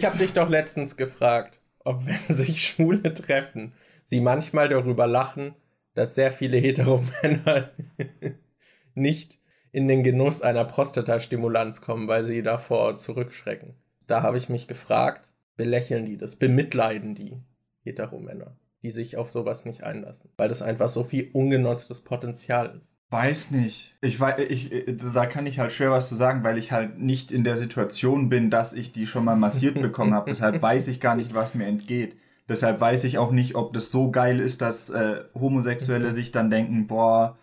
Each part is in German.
Ich habe dich doch letztens gefragt, ob wenn sich Schwule treffen, sie manchmal darüber lachen, dass sehr viele Heteromänner nicht in den Genuss einer Prostatastimulanz kommen, weil sie davor zurückschrecken. Da habe ich mich gefragt, belächeln die das, bemitleiden die Heteromänner, die sich auf sowas nicht einlassen, weil das einfach so viel ungenutztes Potenzial ist. Weiß nicht. Ich weiß, ich, da kann ich halt schwer was zu sagen, weil ich halt nicht in der Situation bin, dass ich die schon mal massiert bekommen habe. Deshalb weiß ich gar nicht, was mir entgeht. Deshalb weiß ich auch nicht, ob das so geil ist, dass äh, Homosexuelle sich dann denken, boah,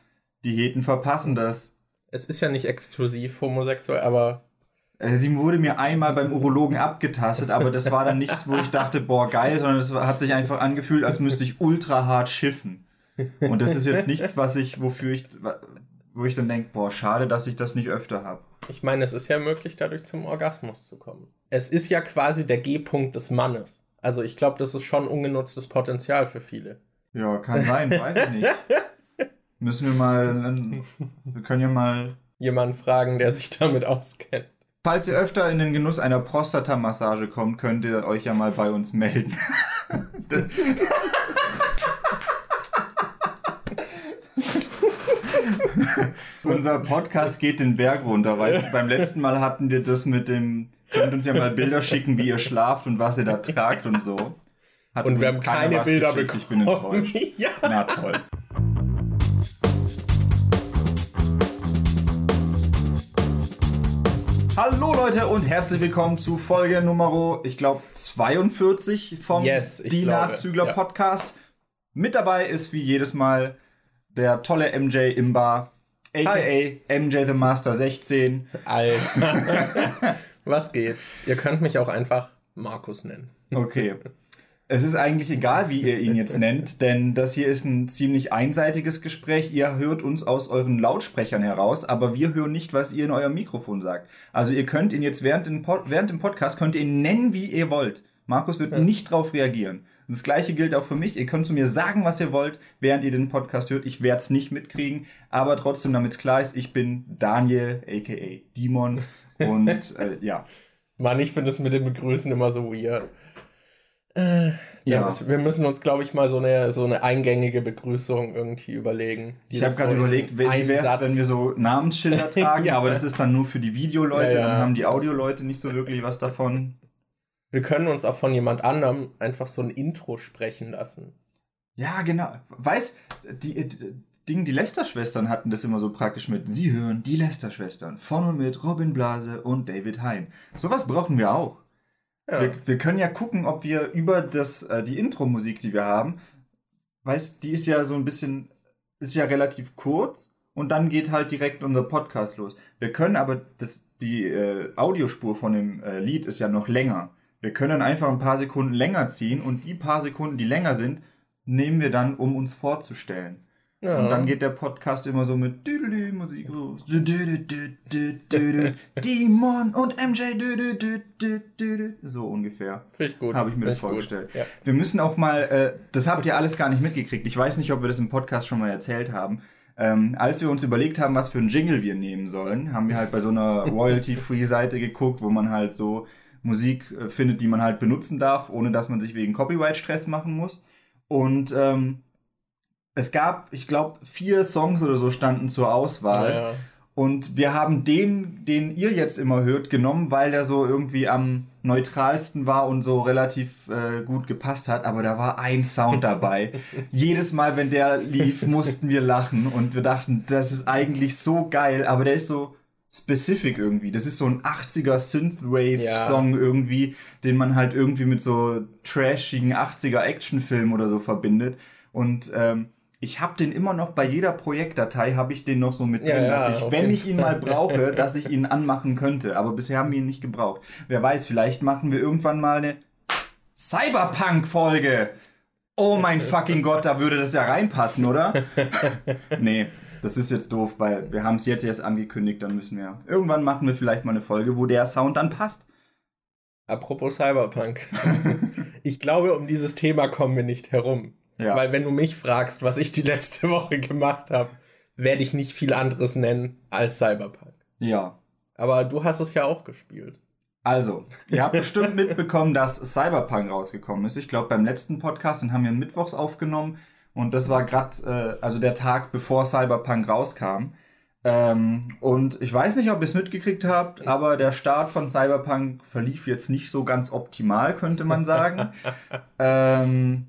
die Heten verpassen das. Es ist ja nicht exklusiv homosexuell, aber Äh, Sie wurde mir einmal beim Urologen abgetastet, aber das war dann nichts, wo ich dachte, boah, geil, sondern es hat sich einfach angefühlt, als müsste ich ultra hart schiffen. Und das ist jetzt nichts, was ich, wofür ich, wo ich dann denke, boah, schade, dass ich das nicht öfter habe. ich meine, es ist ja möglich, dadurch zum Orgasmus zu kommen. Es ist ja quasi der G-Punkt des Mannes. Also ich glaube, das ist schon ungenutztes Potenzial für viele. Ja, kann sein, weiß ich nicht. Müssen wir mal, wir können ja mal. Jemanden fragen, der sich damit auskennt. Falls ihr öfter in den Genuss einer Prostatamassage kommt, könnt ihr euch ja mal bei uns melden. Unser Podcast geht den Berg runter, weil beim letzten Mal hatten wir das mit dem, könnt uns ja mal Bilder schicken, wie ihr schlaft und was ihr da tragt und so. Hat Und wir haben keine Bilder geschickt. Ich bin bekommen. enttäuscht. ja. Na toll. Hallo Leute und herzlich willkommen zu Folge Nummer, ich glaube, 42 vom Yes, Die Nachzügler ja. Podcast. Mit dabei ist wie jedes Mal der tolle MJ Imba, aka MJ the Master 16. Alter. Was geht? Ihr könnt mich auch einfach Markus nennen. Okay. Es ist eigentlich egal, wie ihr ihn jetzt nennt, denn das hier ist ein ziemlich einseitiges Gespräch. Ihr hört uns aus euren Lautsprechern heraus, aber wir hören nicht, was ihr in eurem Mikrofon sagt. Also ihr könnt ihn jetzt während dem, Pod während dem Podcast, könnt ihr ihn nennen, wie ihr wollt. Markus wird nicht drauf reagieren. Und das gleiche gilt auch für mich. Ihr könnt zu mir sagen, was ihr wollt, während ihr den Podcast hört. Ich werde es nicht mitkriegen, aber trotzdem, damit es klar ist, ich bin Daniel, aka Demon. Und äh, ja. Mann, ich finde es mit dem Begrüßen immer so weird. Äh, Ja. ja. wir müssen uns, glaube ich, mal so eine, so eine eingängige Begrüßung irgendwie überlegen. Ich habe gerade so überlegt, wie wäre es, wenn wir so Namensschilder tragen, Ja. aber das ist dann nur für die Videoleute, Ja, ja. dann haben die Audioleute nicht so wirklich was davon. Wir können uns auch von jemand anderem einfach so ein Intro sprechen lassen. Ja, genau. Weiß, die, die Ding, die Lester-Schwestern hatten das immer so praktisch mit. Sie hören die Lester-Schwestern von und mit Robin Blase und David Hein. Sowas brauchen wir auch. Ja. Wir, wir können ja gucken, ob wir über das, äh, die Intro-Musik, die wir haben, weißt, die ist ja so ein bisschen, ist ja relativ kurz und dann geht halt direkt unser Podcast los. Wir können aber, das, die äh, Audiospur von dem äh, Lied ist ja noch länger. Wir können einfach ein paar Sekunden länger ziehen und die paar Sekunden, die länger sind, nehmen wir dann, um uns vorzustellen. Ja. Und dann geht der Podcast immer so mit Düdelü Musik los. Demon und MJ. So ungefähr. Finde ich gut. Habe ich mir das vorgestellt. Ja. Wir müssen auch mal, äh, das habt ihr alles gar nicht mitgekriegt. Ich weiß nicht, ob wir das im Podcast schon mal erzählt haben. Ähm, als wir uns überlegt haben, was für einen Jingle wir nehmen sollen, haben wir halt bei so einer Royalty-Free-Seite geguckt, wo man halt so Musik äh, findet, die man halt benutzen darf, ohne dass man sich wegen Copyright-Stress machen muss. Und ähm, es gab, ich glaube, vier Songs oder so standen zur Auswahl. Ja. Und wir haben den, den ihr jetzt immer hört, genommen, weil der so irgendwie am neutralsten war und so relativ äh, gut gepasst hat. Aber da war ein Sound dabei. Jedes Mal, wenn der lief, mussten wir lachen und wir dachten, das ist eigentlich so geil, aber der ist so specific irgendwie. Das ist so ein 80er Synthwave-Song irgendwie, den man halt irgendwie mit so trashigen 80er Actionfilmen oder so verbindet. Und ähm, ich habe den immer noch bei jeder Projektdatei, habe ich den noch so mit drin, Ja, ja, dass ich, wenn ich ihn mal brauche, dass ich ihn anmachen könnte. Aber bisher haben wir ihn nicht gebraucht. Wer weiß, vielleicht machen wir irgendwann mal eine Cyberpunk-Folge. Oh mein fucking Gott, da würde das ja reinpassen, oder? nee, das ist jetzt doof, weil wir haben es jetzt erst angekündigt, dann müssen wir. Irgendwann machen wir vielleicht mal eine Folge, wo der Sound dann passt. Apropos Cyberpunk. ich glaube, um dieses Thema kommen wir nicht herum. Ja. Weil wenn du mich fragst, was ich die letzte Woche gemacht habe, werde ich nicht viel anderes nennen als Cyberpunk. Ja. Aber du hast es ja auch gespielt. Also, ihr habt bestimmt mitbekommen, dass Cyberpunk rausgekommen ist. Ich glaube, beim letzten Podcast, den haben wir mittwochs aufgenommen. Und das war gerade, äh, also der Tag, bevor Cyberpunk rauskam. Ähm, und ich weiß nicht, ob ihr es mitgekriegt habt, aber der Start von Cyberpunk verlief jetzt nicht so ganz optimal, könnte man sagen. ähm,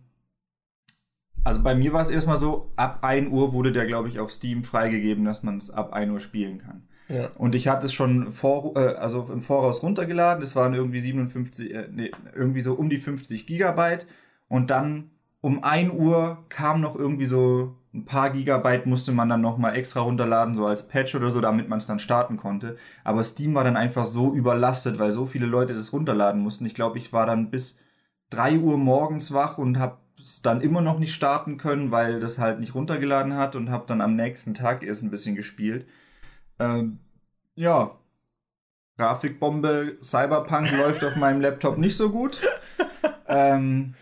also bei mir war es erstmal so, ab 1 Uhr wurde der, glaube ich, auf Steam freigegeben, dass man es ab 1 Uhr spielen kann. Ja. Und ich hatte es schon vor, äh, also im Voraus runtergeladen. Das waren irgendwie 57, äh, nee, irgendwie so um die 50 Gigabyte. Und dann um 1 Uhr kam noch irgendwie so ein paar Gigabyte musste man dann nochmal extra runterladen, so als Patch oder so, damit man es dann starten konnte. Aber Steam war dann einfach so überlastet, weil so viele Leute das runterladen mussten. Ich glaube, ich war dann bis 3 Uhr morgens wach und habe es dann immer noch nicht starten können, weil das halt nicht runtergeladen hat und habe dann am nächsten Tag erst ein bisschen gespielt. Ähm, ja, Grafikbombe Cyberpunk läuft auf meinem Laptop nicht so gut. ähm,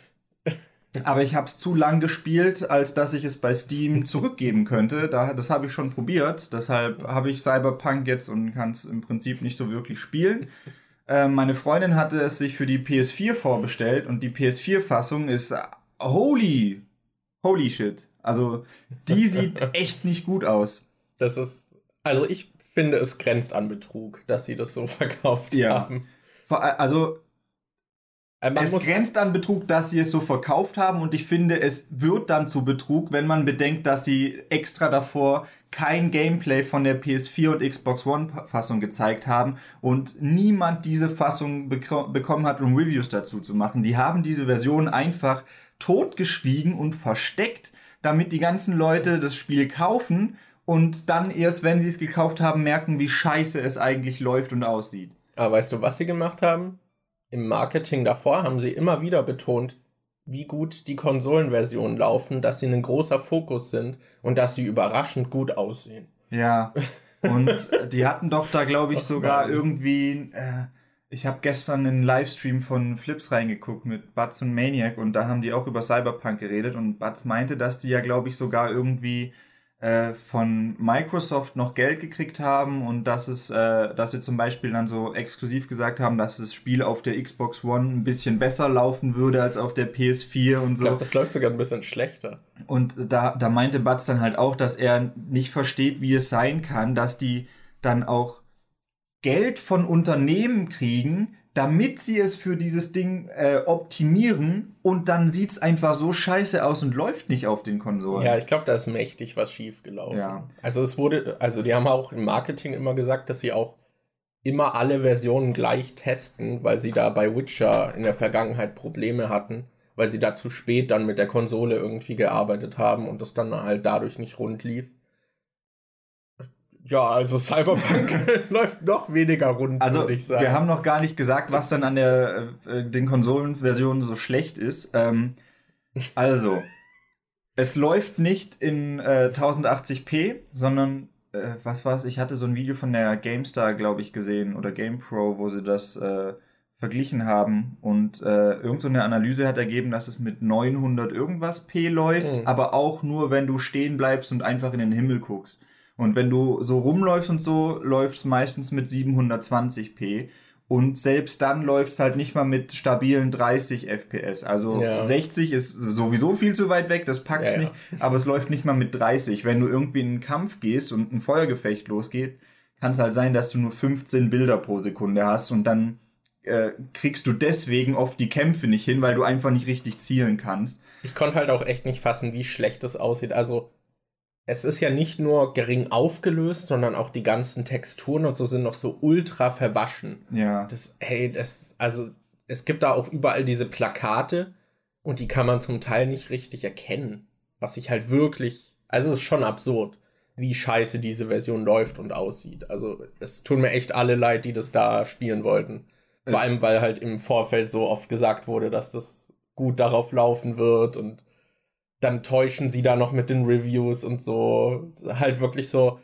aber ich habe es zu lang gespielt, als dass ich es bei Steam zurückgeben könnte. Da, das habe ich schon probiert. Deshalb habe ich Cyberpunk jetzt und kann es im Prinzip nicht so wirklich spielen. Ähm, meine Freundin hatte es sich für die PS4 vorbestellt und die PS4-Fassung ist holy, holy shit. Also die sieht echt nicht gut aus. Das ist, also ich finde, es grenzt an Betrug, dass sie das so verkauft ja. haben. Also äh, man es grenzt an Betrug, dass sie es so verkauft haben und ich finde, es wird dann zu Betrug, wenn man bedenkt, dass sie extra davor kein Gameplay von der PS4 und Xbox One Fassung gezeigt haben und niemand diese Fassung bekommen hat, um Reviews dazu zu machen. Die haben diese Version einfach totgeschwiegen und versteckt, damit die ganzen Leute das Spiel kaufen und dann erst, wenn sie es gekauft haben, merken, wie scheiße es eigentlich läuft und aussieht. Aber weißt du, was sie gemacht haben? Im Marketing davor haben sie immer wieder betont, wie gut die Konsolenversionen laufen, dass sie ein großer Fokus sind und dass sie überraschend gut aussehen. Ja. Und die hatten doch da, glaube ich, sogar irgendwie. Äh, ich habe gestern einen Livestream von Flips reingeguckt mit Butz und Maniac und da haben die auch über Cyberpunk geredet und Butz meinte, dass die ja, glaube ich, sogar irgendwie äh, von Microsoft noch Geld gekriegt haben und dass es, äh, dass sie zum Beispiel dann so exklusiv gesagt haben, dass das Spiel auf der Xbox One ein bisschen besser laufen würde als auf der PS4 und so. Ich glaube, das läuft sogar ein bisschen schlechter. Und da, da meinte Batz dann halt auch, dass er nicht versteht, wie es sein kann, dass die dann auch Geld von Unternehmen kriegen, damit sie es für dieses Ding äh, optimieren und dann sieht es einfach so scheiße aus und läuft nicht auf den Konsolen. Ja, ich glaube, da ist mächtig was schief gelaufen. Ja. Also es wurde, also die haben auch im Marketing immer gesagt, dass sie auch immer alle Versionen gleich testen, weil sie da bei Witcher in der Vergangenheit Probleme hatten, weil sie da zu spät dann mit der Konsole irgendwie gearbeitet haben und das dann halt dadurch nicht rund lief. Ja, also Cyberpunk läuft noch weniger rund, also, würde ich sagen. Wir haben noch gar nicht gesagt, was dann an der äh, den Konsolenversionen so schlecht ist. Ähm, also, es läuft nicht in äh, 1080p, sondern äh, was war's? Ich hatte so ein Video von der GameStar, glaube ich, gesehen oder GamePro, wo sie das äh, verglichen haben und äh, irgendeine so Analyse hat ergeben, dass es mit 900 irgendwas p läuft, mhm. aber auch nur, wenn du stehen bleibst und einfach in den Himmel guckst. Und wenn du so rumläufst und so, läufst meistens mit 720p. Und selbst dann läuft es halt nicht mal mit stabilen 30 FPS. Also ja. 60 ist sowieso viel zu weit weg, das packt es ja, nicht. Ja. Aber es läuft nicht mal mit 30. Wenn du irgendwie in einen Kampf gehst und ein Feuergefecht losgeht, kann es halt sein, dass du nur 15 Bilder pro Sekunde hast und dann äh, kriegst du deswegen oft die Kämpfe nicht hin, weil du einfach nicht richtig zielen kannst. Ich konnte halt auch echt nicht fassen, wie schlecht das aussieht. Also es ist ja nicht nur gering aufgelöst, sondern auch die ganzen Texturen und so sind noch so ultra verwaschen. Ja. Das, hey, das, also, es gibt da auch überall diese Plakate und die kann man zum Teil nicht richtig erkennen. Was ich halt wirklich, also es ist schon absurd, wie scheiße diese Version läuft und aussieht. Also, es tun mir echt alle leid, die das da spielen wollten. Vor allem, weil halt im Vorfeld so oft gesagt wurde, dass das gut darauf laufen wird und dann täuschen sie da noch mit den Reviews und so. Halt wirklich so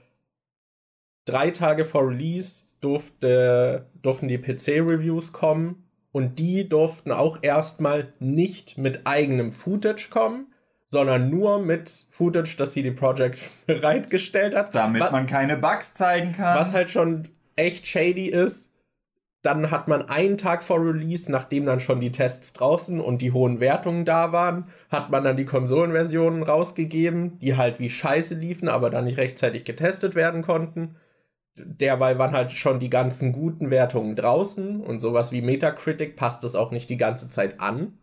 drei Tage vor Release durfte, durften die PC-Reviews kommen und die durften auch erstmal nicht mit eigenem Footage kommen, sondern nur mit Footage, das CD Projekt bereitgestellt hat. Damit was, man keine Bugs zeigen kann. Was halt schon echt shady ist, dann hat man einen Tag vor Release, nachdem dann schon die Tests draußen und die hohen Wertungen da waren, hat man dann die Konsolenversionen rausgegeben, die halt wie scheiße liefen, aber dann nicht rechtzeitig getestet werden konnten. Derweil waren halt schon die ganzen guten Wertungen draußen und sowas wie Metacritic passt es auch nicht die ganze Zeit an.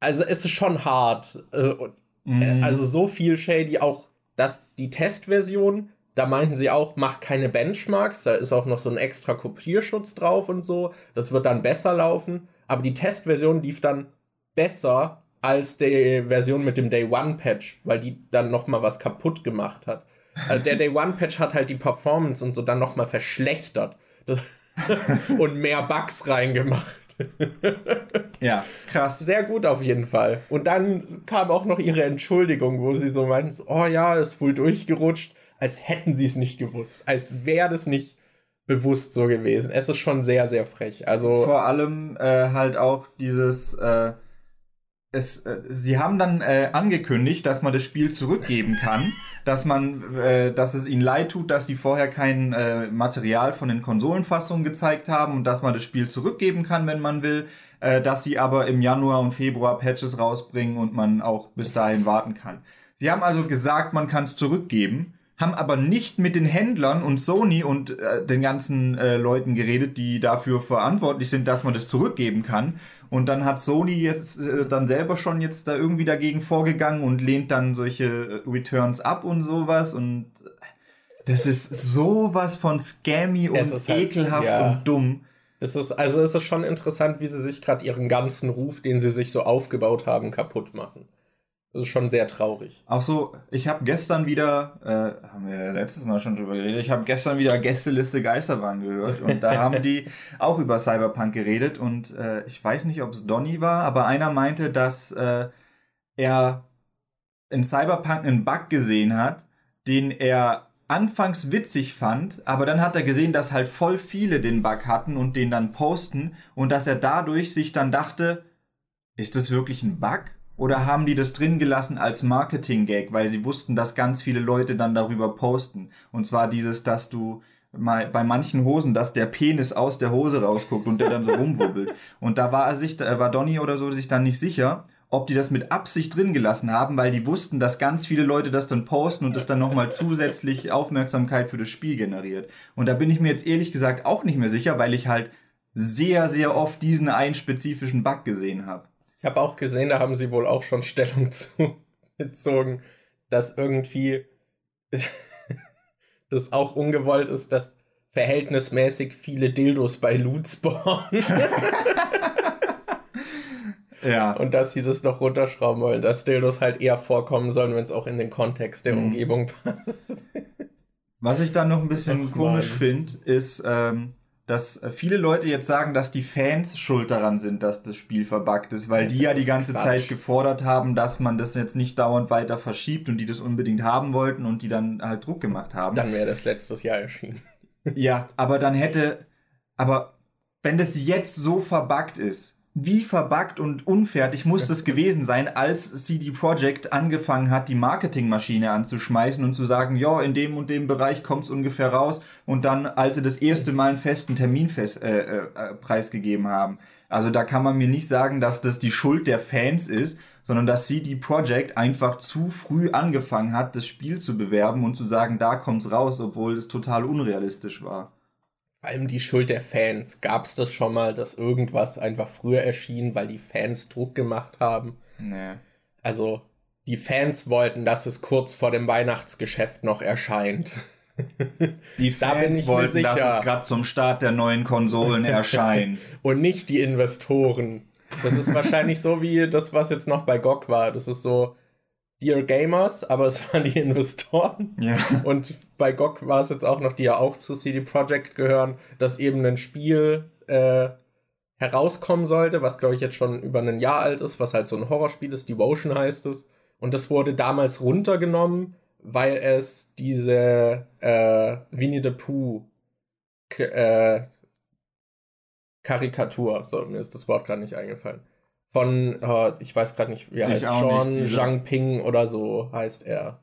Also es ist schon hart. Äh, mhm. Also so viel shady auch, dass die Testversion da meinten sie auch, mach keine Benchmarks, da ist auch noch so ein extra Kopierschutz drauf und so. Das wird dann besser laufen. Aber die Testversion lief dann besser als die Version mit dem Day One Patch, weil die dann noch mal was kaputt gemacht hat. Also der Day One Patch hat halt die Performance und so dann noch mal verschlechtert und mehr Bugs reingemacht. ja, krass. Sehr gut auf jeden Fall. Und dann kam auch noch ihre Entschuldigung, wo sie so meinten, oh ja, ist wohl durchgerutscht als hätten sie es nicht gewusst, als wäre das nicht bewusst so gewesen. Es ist schon sehr, sehr frech. Also vor allem äh, halt auch dieses äh, es, äh, sie haben dann äh, angekündigt, dass man das Spiel zurückgeben kann, dass man, äh, dass es ihnen leid tut, dass sie vorher kein äh, Material von den Konsolenfassungen gezeigt haben und dass man das Spiel zurückgeben kann, wenn man will, dass sie aber im Januar und Februar Patches rausbringen und man auch bis dahin warten kann. Sie haben also gesagt, man kann es zurückgeben haben aber nicht mit den Händlern und Sony und äh, den ganzen äh, Leuten geredet, die dafür verantwortlich sind, dass man das zurückgeben kann. Und dann hat Sony jetzt äh, dann selber schon jetzt da irgendwie dagegen vorgegangen und lehnt dann solche äh, Returns ab und sowas und äh, das ist sowas von scammy und halt, ekelhaft ja. und dumm. Es ist, also es ist schon interessant, wie sie sich gerade ihren ganzen Ruf, den sie sich so aufgebaut haben, kaputt machen. Das ist schon sehr traurig. Auch so, ich habe gestern wieder, äh, haben wir letztes Mal schon drüber geredet, ich habe gestern wieder Gästeliste Geisterbahn gehört und da haben die auch über Cyberpunk geredet und äh, ich weiß nicht, ob es Donny war, aber einer meinte, dass äh, er in Cyberpunk einen Bug gesehen hat, den er anfangs witzig fand, aber dann hat er gesehen, dass halt voll viele den Bug hatten und den dann posten und dass er dadurch sich dann dachte, ist das wirklich ein Bug? Oder haben die das drin gelassen als Marketing-Gag, weil sie wussten, dass ganz viele Leute dann darüber posten? Und zwar dieses, dass du mal bei manchen Hosen, dass der Penis aus der Hose rausguckt und der dann so rumwubbelt. Und da war er sich, da war Donny oder so sich dann nicht sicher, ob die das mit Absicht drin gelassen haben, weil die wussten, dass ganz viele Leute das dann posten und das dann nochmal zusätzlich Aufmerksamkeit für das Spiel generiert. Und da bin ich mir jetzt ehrlich gesagt auch nicht mehr sicher, weil ich halt sehr, sehr oft diesen einen spezifischen Bug gesehen habe. Ich habe auch gesehen, da haben sie wohl auch schon Stellung zu bezogen, dass irgendwie das auch ungewollt ist, dass verhältnismäßig viele Dildos bei Loot spawnen. ja. Und dass sie das noch runterschrauben wollen, dass Dildos halt eher vorkommen sollen, wenn es auch in den Kontext der mhm. Umgebung passt. Was ich dann noch ein bisschen Ach, komisch finde, ist, ähm, dass viele Leute jetzt sagen, dass die Fans schuld daran sind, dass das Spiel verbuggt ist, weil die ja die ganze Quatsch. Zeit gefordert haben, dass man das jetzt nicht dauernd weiter verschiebt und die das unbedingt haben wollten und die dann halt Druck gemacht haben. Dann wäre das letztes Jahr erschienen. ja, aber dann hätte, aber wenn das jetzt so verbuggt ist, wie verbuggt und unfertig muss das gewesen sein, als CD Projekt angefangen hat, die Marketingmaschine anzuschmeißen und zu sagen, ja, in dem und dem Bereich kommt es ungefähr raus und dann, als sie das erste Mal einen festen Termin fest, äh, äh, preisgegeben haben. Also da kann man mir nicht sagen, dass das die Schuld der Fans ist, sondern dass CD Projekt einfach zu früh angefangen hat, das Spiel zu bewerben und zu sagen, da kommt's raus, obwohl es total unrealistisch war. Vor allem die Schuld der Fans. Gab es das schon mal, dass irgendwas einfach früher erschien, weil die Fans Druck gemacht haben? Nee. Also, die Fans wollten, dass es kurz vor dem Weihnachtsgeschäft noch erscheint. Die Fans da wollten, dass es gerade zum Start der neuen Konsolen erscheint. Und nicht die Investoren. Das ist wahrscheinlich so wie das, was jetzt noch bei GOG war. Das ist so, Dear Gamers, aber es waren die Investoren. Ja. Und bei GOG war es jetzt auch noch, die ja auch zu CD Projekt gehören, dass eben ein Spiel äh, herauskommen sollte, was glaube ich jetzt schon über ein Jahr alt ist, was halt so ein Horrorspiel ist, Devotion heißt es. Und das wurde damals runtergenommen, weil es diese äh, Winnie the Pooh äh, Karikatur, so mir ist das Wort gerade nicht eingefallen von, äh, ich weiß gerade nicht, wie er heißt, John Zhang Ping oder so heißt er.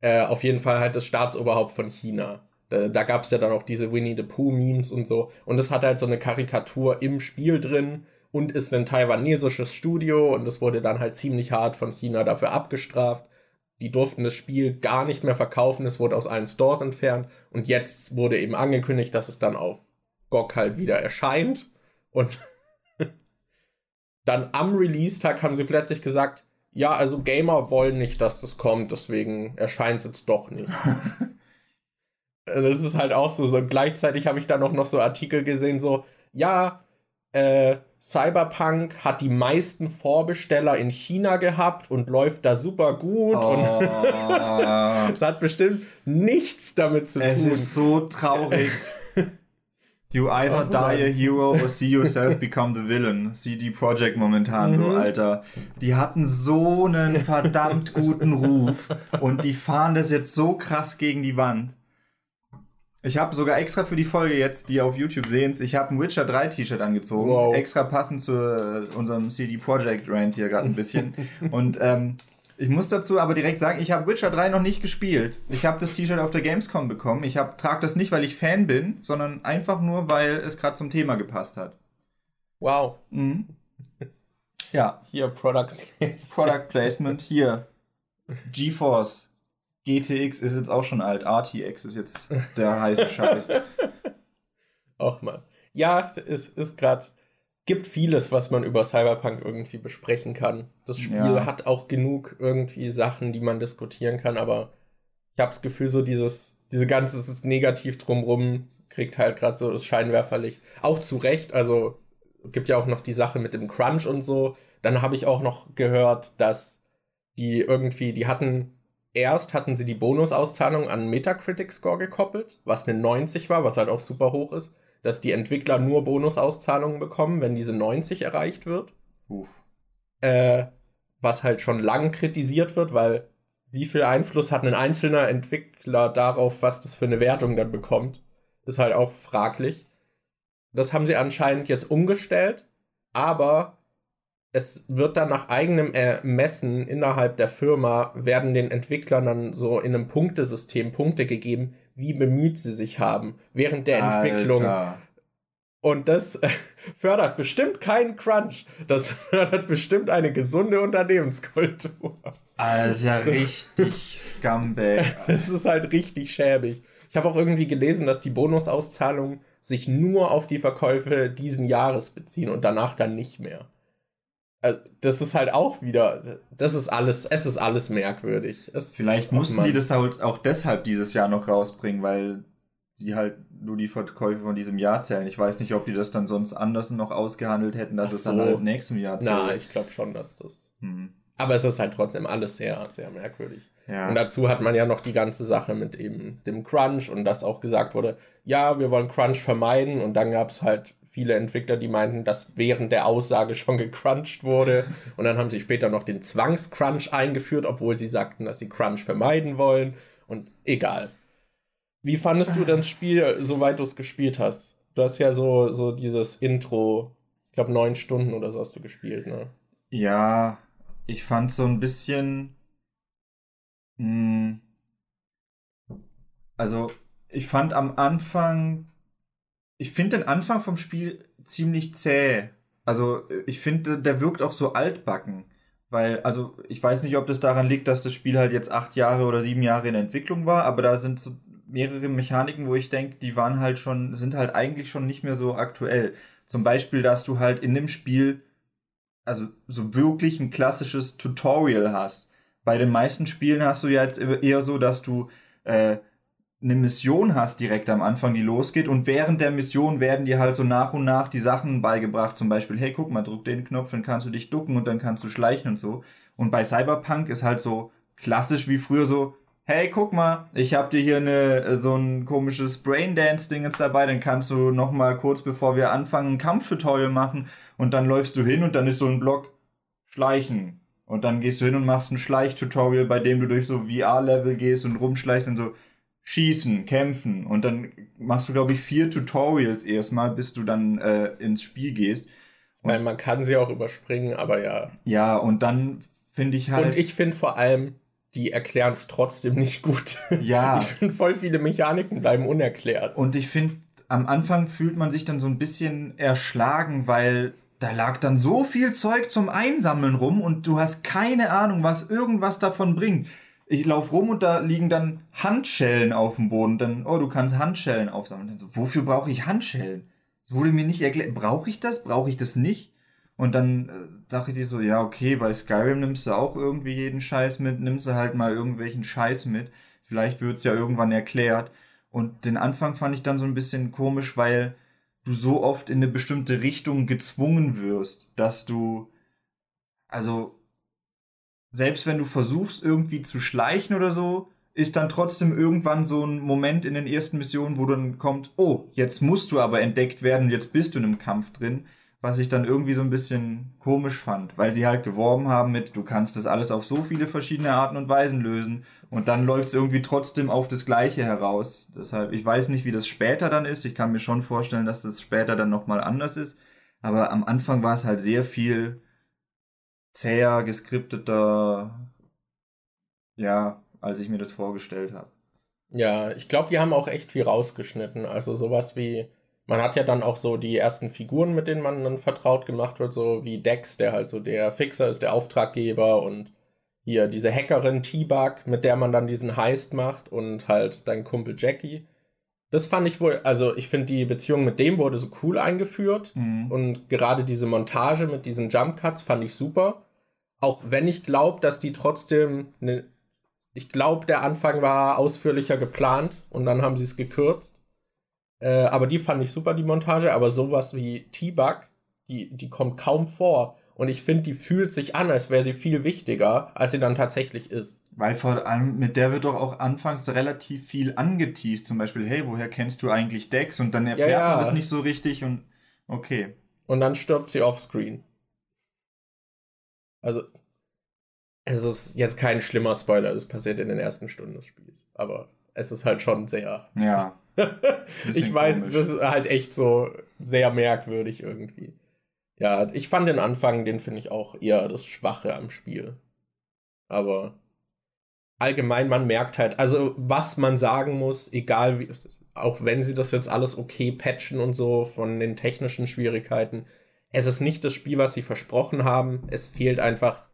Äh, auf jeden Fall halt das Staatsoberhaupt von China. Da, da gab es ja dann auch diese Winnie the Pooh-Memes und so. Und es hat halt so eine Karikatur im Spiel drin und ist ein taiwanesisches Studio und es wurde dann halt ziemlich hart von China dafür abgestraft. Die durften das Spiel gar nicht mehr verkaufen, es wurde aus allen Stores entfernt und jetzt wurde eben angekündigt, dass es dann auf GOG halt wieder erscheint und dann am Release-Tag haben sie plötzlich gesagt, ja, also Gamer wollen nicht, dass das kommt, deswegen erscheint es jetzt doch nicht. das ist halt auch so, so gleichzeitig habe ich da noch, noch so Artikel gesehen, so, ja, äh, Cyberpunk hat die meisten Vorbesteller in China gehabt und läuft da super gut. Oh. Und es hat bestimmt nichts damit zu tun. Es ist so traurig. You either oh, die a hero or see yourself become the villain. CD Projekt momentan mhm. so, Alter. Die hatten so einen verdammt guten Ruf und die fahren das jetzt so krass gegen die Wand. Ich habe sogar extra für die Folge jetzt, die auf YouTube sehen, ich habe ein Witcher 3 T-Shirt angezogen. Wow. Extra passend zu äh, unserem CD Projekt Rant hier gerade ein bisschen. und ähm, ich muss dazu aber direkt sagen, ich habe Witcher 3 noch nicht gespielt. Ich habe das T-Shirt auf der Gamescom bekommen. Ich trage das nicht, weil ich Fan bin, sondern einfach nur, weil es gerade zum Thema gepasst hat. Wow. Mhm. Ja. Hier Product Placement. Product Placement. Hier. GeForce GTX ist jetzt auch schon alt. RTX ist jetzt der heiße Scheiß. Och man. Ja, es ist gerade gibt vieles, was man über Cyberpunk irgendwie besprechen kann. Das Spiel ja. hat auch genug irgendwie Sachen, die man diskutieren kann, aber ich habe das Gefühl, so dieses, diese ganze, es ist negativ drumrum, kriegt halt gerade so das Scheinwerferlicht. Auch zu Recht, also gibt ja auch noch die Sache mit dem Crunch und so. Dann habe ich auch noch gehört, dass die irgendwie, die hatten erst hatten sie die Bonusauszahlung an Metacritic Score gekoppelt, was eine 90 war, was halt auch super hoch ist, dass die Entwickler nur Bonusauszahlungen bekommen, wenn diese 90 erreicht wird. Äh, was halt schon lang kritisiert wird, weil wie viel Einfluss hat ein einzelner Entwickler darauf, was das für eine Wertung dann bekommt, ist halt auch fraglich. Das haben sie anscheinend jetzt umgestellt, aber es wird dann nach eigenem Ermessen innerhalb der Firma, werden den Entwicklern dann so in einem Punktesystem Punkte gegeben, wie bemüht sie sich haben während der Alter. Entwicklung. Und das fördert bestimmt keinen Crunch. Das fördert bestimmt eine gesunde Unternehmenskultur. Das ist ja richtig Scumbag. Das ist halt richtig schäbig. Ich habe auch irgendwie gelesen, dass die Bonusauszahlungen sich nur auf die Verkäufe diesen Jahres beziehen und danach dann nicht mehr. Äh, das ist halt auch wieder, das ist alles, es ist alles merkwürdig. Es Vielleicht mussten die das halt auch deshalb dieses Jahr noch rausbringen, weil die halt nur die Verkäufe von diesem Jahr zählen. Ich weiß nicht, ob die das dann sonst anders noch ausgehandelt hätten, dass so. es dann halt nächstem Jahr zählt. Na, ich glaube schon, dass das. Hm. Aber es ist halt trotzdem alles sehr, sehr merkwürdig. Ja. Und dazu hat man ja noch die ganze Sache mit eben dem Crunch und dass auch gesagt wurde, ja, wir wollen Crunch vermeiden und dann gab es halt viele Entwickler, die meinten, dass während der Aussage schon gecrunched wurde. Und dann haben sie später noch den Zwangscrunch eingeführt, obwohl sie sagten, dass sie Crunch vermeiden wollen. Und egal. Wie fandest du das Spiel, soweit du es gespielt hast? Du hast ja so, so dieses Intro, ich glaube neun Stunden oder so hast du gespielt, ne? Ja, ich fand so ein bisschen. Mh, hm, also, ich fand am Anfang ich finde den Anfang vom Spiel ziemlich zäh. Also ich finde, der wirkt auch so altbacken. Weil, also ich weiß nicht, ob das daran liegt, dass das Spiel halt jetzt acht Jahre oder sieben Jahre in Entwicklung war, aber da sind so mehrere Mechaniken, wo ich denke, die waren halt schon, sind halt eigentlich schon nicht mehr so aktuell. Zum Beispiel, dass du halt in dem Spiel, also so wirklich ein klassisches Tutorial hast. Bei den meisten Spielen hast du ja jetzt eher so, dass du äh, eine Mission hast direkt am Anfang, die losgeht und während der Mission werden dir halt so nach und nach die Sachen beigebracht, zum Beispiel, hey, guck mal, drück den Knopf, dann kannst du dich ducken und dann kannst du schleichen und so. Und bei Cyberpunk ist halt so klassisch wie früher so, hey, guck mal, ich hab dir hier eine, so ein komisches Braindance-Ding jetzt dabei, dann kannst du noch mal kurz bevor wir anfangen ein Kampftutorial machen und dann läufst du hin und dann ist so ein Block Schleichen. Und dann gehst du hin und machst ein Schleichtutorial, bei dem du durch so VR-Level gehst und rumschleichst und so, schießen, kämpfen und dann machst du, glaube ich, vier Tutorials erstmal, bis du dann äh, ins Spiel gehst. Ich meine, man kann sie auch überspringen, aber ja. Ja, und dann finde ich halt. Und ich finde vor allem, die erklären es trotzdem nicht gut. Ja. Ich finde, voll viele Mechaniken bleiben unerklärt. Und ich finde, am Anfang fühlt man sich dann so ein bisschen erschlagen, weil da lag dann so viel Zeug zum Einsammeln rum und du hast keine Ahnung, was irgendwas davon bringt. Ich laufe rum und da liegen dann Handschellen auf dem Boden. Dann, oh, du kannst Handschellen aufsammeln. Dann so, wofür brauche ich Handschellen? Das wurde mir nicht erklärt. Brauche ich das? Brauche ich das nicht? Und dann äh, dachte ich so, ja, okay, bei Skyrim nimmst du auch irgendwie jeden Scheiß mit, nimmst du halt mal irgendwelchen Scheiß mit. Vielleicht wird's ja irgendwann erklärt. Und den Anfang fand ich dann so ein bisschen komisch, weil du so oft in eine bestimmte Richtung gezwungen wirst, dass du, also, selbst wenn du versuchst irgendwie zu schleichen oder so, ist dann trotzdem irgendwann so ein Moment in den ersten Missionen, wo dann kommt, oh, jetzt musst du aber entdeckt werden, jetzt bist du in einem Kampf drin was ich dann irgendwie so ein bisschen komisch fand, weil sie halt geworben haben mit, du kannst das alles auf so viele verschiedene Arten und Weisen lösen und dann läuft es irgendwie trotzdem auf das Gleiche heraus. Deshalb, ich weiß nicht, wie das später dann ist. Ich kann mir schon vorstellen, dass das später dann nochmal anders ist. Aber am Anfang war es halt sehr viel zäher, geskripteter, ja, als ich mir das vorgestellt habe. Ja, ich glaube, die haben auch echt viel rausgeschnitten. Also sowas wie man hat ja dann auch so die ersten Figuren, mit denen man dann vertraut gemacht wird, so wie Dex, der halt so der Fixer ist, der Auftraggeber und hier diese Hackerin T-Bug, mit der man dann diesen Heist macht und halt dein Kumpel Jackie. Das fand ich wohl, also ich finde die Beziehung mit dem wurde so cool eingeführt mhm. und gerade diese Montage mit diesen Jump Cuts fand ich super. Auch wenn ich glaube, dass die trotzdem ne, ich glaube, der Anfang war ausführlicher geplant und dann haben sie es gekürzt. Äh, aber die fand ich super, die Montage. Aber sowas wie T-Bug, die, die kommt kaum vor. Und ich finde, die fühlt sich an, als wäre sie viel wichtiger, als sie dann tatsächlich ist. Weil vor allem mit der wird doch auch anfangs relativ viel angeteased. Zum Beispiel, hey, woher kennst du eigentlich Dex? Und dann erfährt ja, ja. man das nicht so richtig und okay. Und dann stirbt sie offscreen. Also, es ist jetzt kein schlimmer Spoiler, es passiert in den ersten Stunden des Spiels. Aber es ist halt schon sehr. Ja. ich weiß, komisch. das ist halt echt so sehr merkwürdig irgendwie. Ja, ich fand den Anfang, den finde ich auch eher das Schwache am Spiel. Aber allgemein, man merkt halt, also was man sagen muss, egal wie, auch wenn sie das jetzt alles okay patchen und so von den technischen Schwierigkeiten, es ist nicht das Spiel, was sie versprochen haben. Es fehlt einfach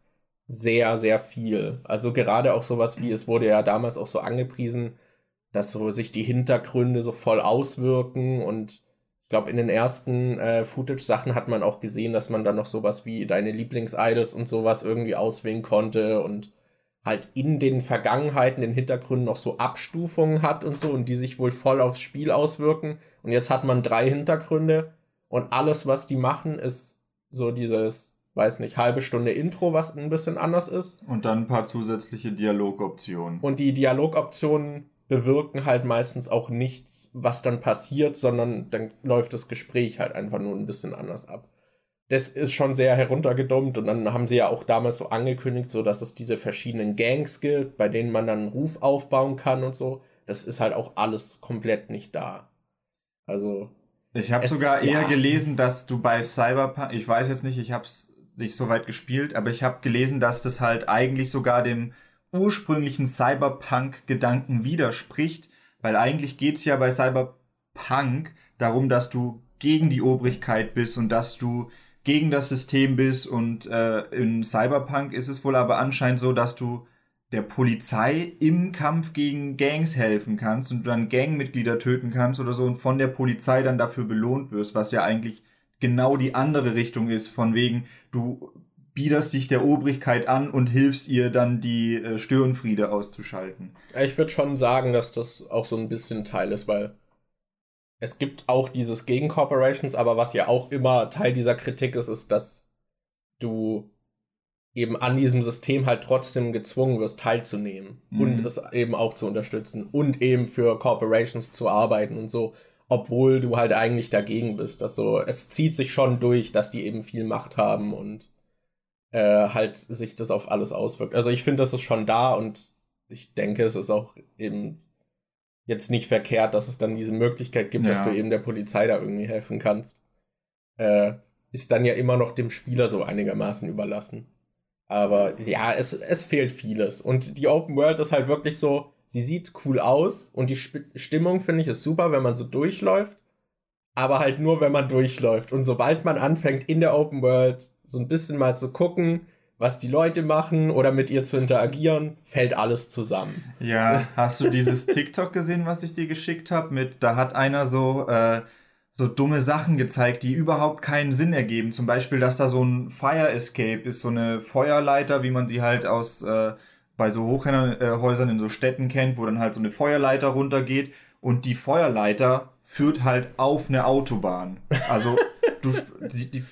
sehr, sehr viel. Also gerade auch sowas wie, es wurde ja damals auch so angepriesen, dass so sich die Hintergründe so voll auswirken und ich glaube, in den ersten äh, Footage-Sachen hat man auch gesehen, dass man dann noch sowas wie deine Lieblings-Idols und sowas irgendwie auswählen konnte und halt in den Vergangenheiten, den Hintergründen noch so Abstufungen hat und so und die sich wohl voll aufs Spiel auswirken. Und jetzt hat man drei Hintergründe und alles, was die machen, ist so dieses, weiß nicht, halbe Stunde Intro, was ein bisschen anders ist. Und dann ein paar zusätzliche Dialogoptionen. Und die Dialogoptionen bewirken halt meistens auch nichts, was dann passiert, sondern dann läuft das Gespräch halt einfach nur ein bisschen anders ab. Das ist schon sehr heruntergedummt und dann haben sie ja auch damals so angekündigt, so dass es diese verschiedenen Gangs gibt, bei denen man dann einen Ruf aufbauen kann und so. Das ist halt auch alles komplett nicht da. Also. Ich habe sogar eher ja. gelesen, dass du bei Cyberpunk, ich weiß jetzt nicht, ich habe es nicht so weit gespielt, aber ich habe gelesen, dass das halt eigentlich sogar dem ursprünglichen Cyberpunk-Gedanken widerspricht, weil eigentlich geht's ja bei Cyberpunk darum, dass du gegen die Obrigkeit bist und dass du gegen das System bist und äh, in Cyberpunk ist es wohl aber anscheinend so, dass du der Polizei im Kampf gegen Gangs helfen kannst und dann Gangmitglieder töten kannst oder so und von der Polizei dann dafür belohnt wirst, was ja eigentlich genau die andere Richtung ist, von wegen, du biederst dich der Obrigkeit an und hilfst ihr dann die äh, Störenfriede auszuschalten. Ich würde schon sagen, dass das auch so ein bisschen Teil ist, weil es gibt auch dieses gegen Corporations, aber was ja auch immer Teil dieser Kritik ist, ist, dass du eben an diesem System halt trotzdem gezwungen wirst, teilzunehmen mhm. und es eben auch zu unterstützen und eben für Corporations zu arbeiten und so, obwohl du halt eigentlich dagegen bist. Dass so, es zieht sich schon durch, dass die eben viel Macht haben und äh, halt sich das auf alles auswirkt. Also ich finde, das ist schon da und ich denke, es ist auch eben jetzt nicht verkehrt, dass es dann diese Möglichkeit gibt, ja. dass du eben der Polizei da irgendwie helfen kannst. Äh, ist dann ja immer noch dem Spieler so einigermaßen überlassen. Aber ja, es, es fehlt vieles. Und die Open World ist halt wirklich so, sie sieht cool aus und die Sp Stimmung finde ich ist super, wenn man so durchläuft. Aber halt nur, wenn man durchläuft. Und sobald man anfängt, in der Open World so ein bisschen mal zu gucken, was die Leute machen oder mit ihr zu interagieren, fällt alles zusammen. Ja, hast du dieses TikTok gesehen, was ich dir geschickt habe? Mit, da hat einer so, äh, so dumme Sachen gezeigt, die überhaupt keinen Sinn ergeben. Zum Beispiel, dass da so ein Fire Escape ist, so eine Feuerleiter, wie man sie halt aus äh, bei so Hochhäusern in so Städten kennt, wo dann halt so eine Feuerleiter runtergeht und die Feuerleiter führt halt auf eine Autobahn. Also du, die, die,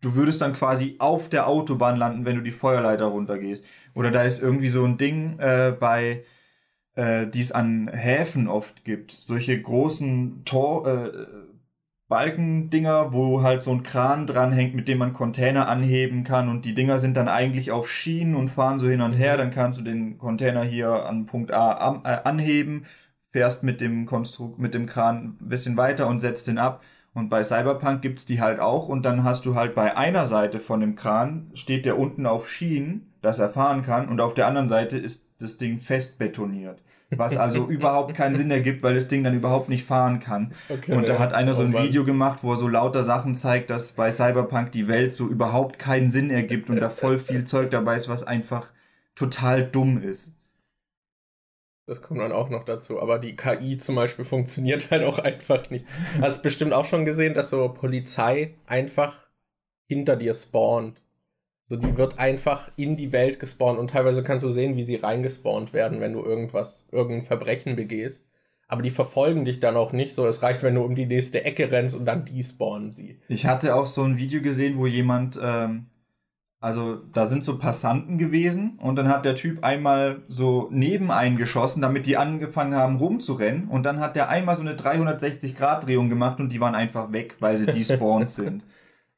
du würdest dann quasi auf der Autobahn landen, wenn du die Feuerleiter runtergehst. Oder da ist irgendwie so ein Ding äh, bei, äh, die es an Häfen oft gibt. Solche großen Tor, äh, Balkendinger, wo halt so ein Kran dranhängt, mit dem man Container anheben kann und die Dinger sind dann eigentlich auf Schienen und fahren so hin und her. Dann kannst du den Container hier an Punkt A äh, anheben, fährst mit dem Konstrukt, mit dem Kran ein bisschen weiter und setzt den ab. Und bei Cyberpunk gibt's die halt auch und dann hast du halt bei einer Seite von dem Kran steht der unten auf Schienen, dass er fahren kann und auf der anderen Seite ist das Ding fest betoniert. Was also überhaupt keinen Sinn ergibt, weil das Ding dann überhaupt nicht fahren kann. Okay, und da hat einer so ein oh Video gemacht, wo er so lauter Sachen zeigt, dass bei Cyberpunk die Welt so überhaupt keinen Sinn ergibt und da voll viel Zeug dabei ist, was einfach total dumm ist. Das kommt dann auch noch dazu. Aber die KI zum Beispiel funktioniert halt auch einfach nicht. Hast bestimmt auch schon gesehen, dass so Polizei einfach hinter dir spawnt. So, die wird einfach in die Welt gespawnt und teilweise kannst du sehen, wie sie reingespawnt werden, wenn du irgendwas, irgendein Verbrechen begehst. Aber die verfolgen dich dann auch nicht so. Es reicht, wenn du um die nächste Ecke rennst und dann die spawnen sie. Ich hatte auch so ein Video gesehen, wo jemand, ähm, also da sind so Passanten gewesen und dann hat der Typ einmal so neben eingeschossen, damit die angefangen haben rumzurennen und dann hat der einmal so eine 360-Grad-Drehung gemacht und die waren einfach weg, weil sie despawned sind.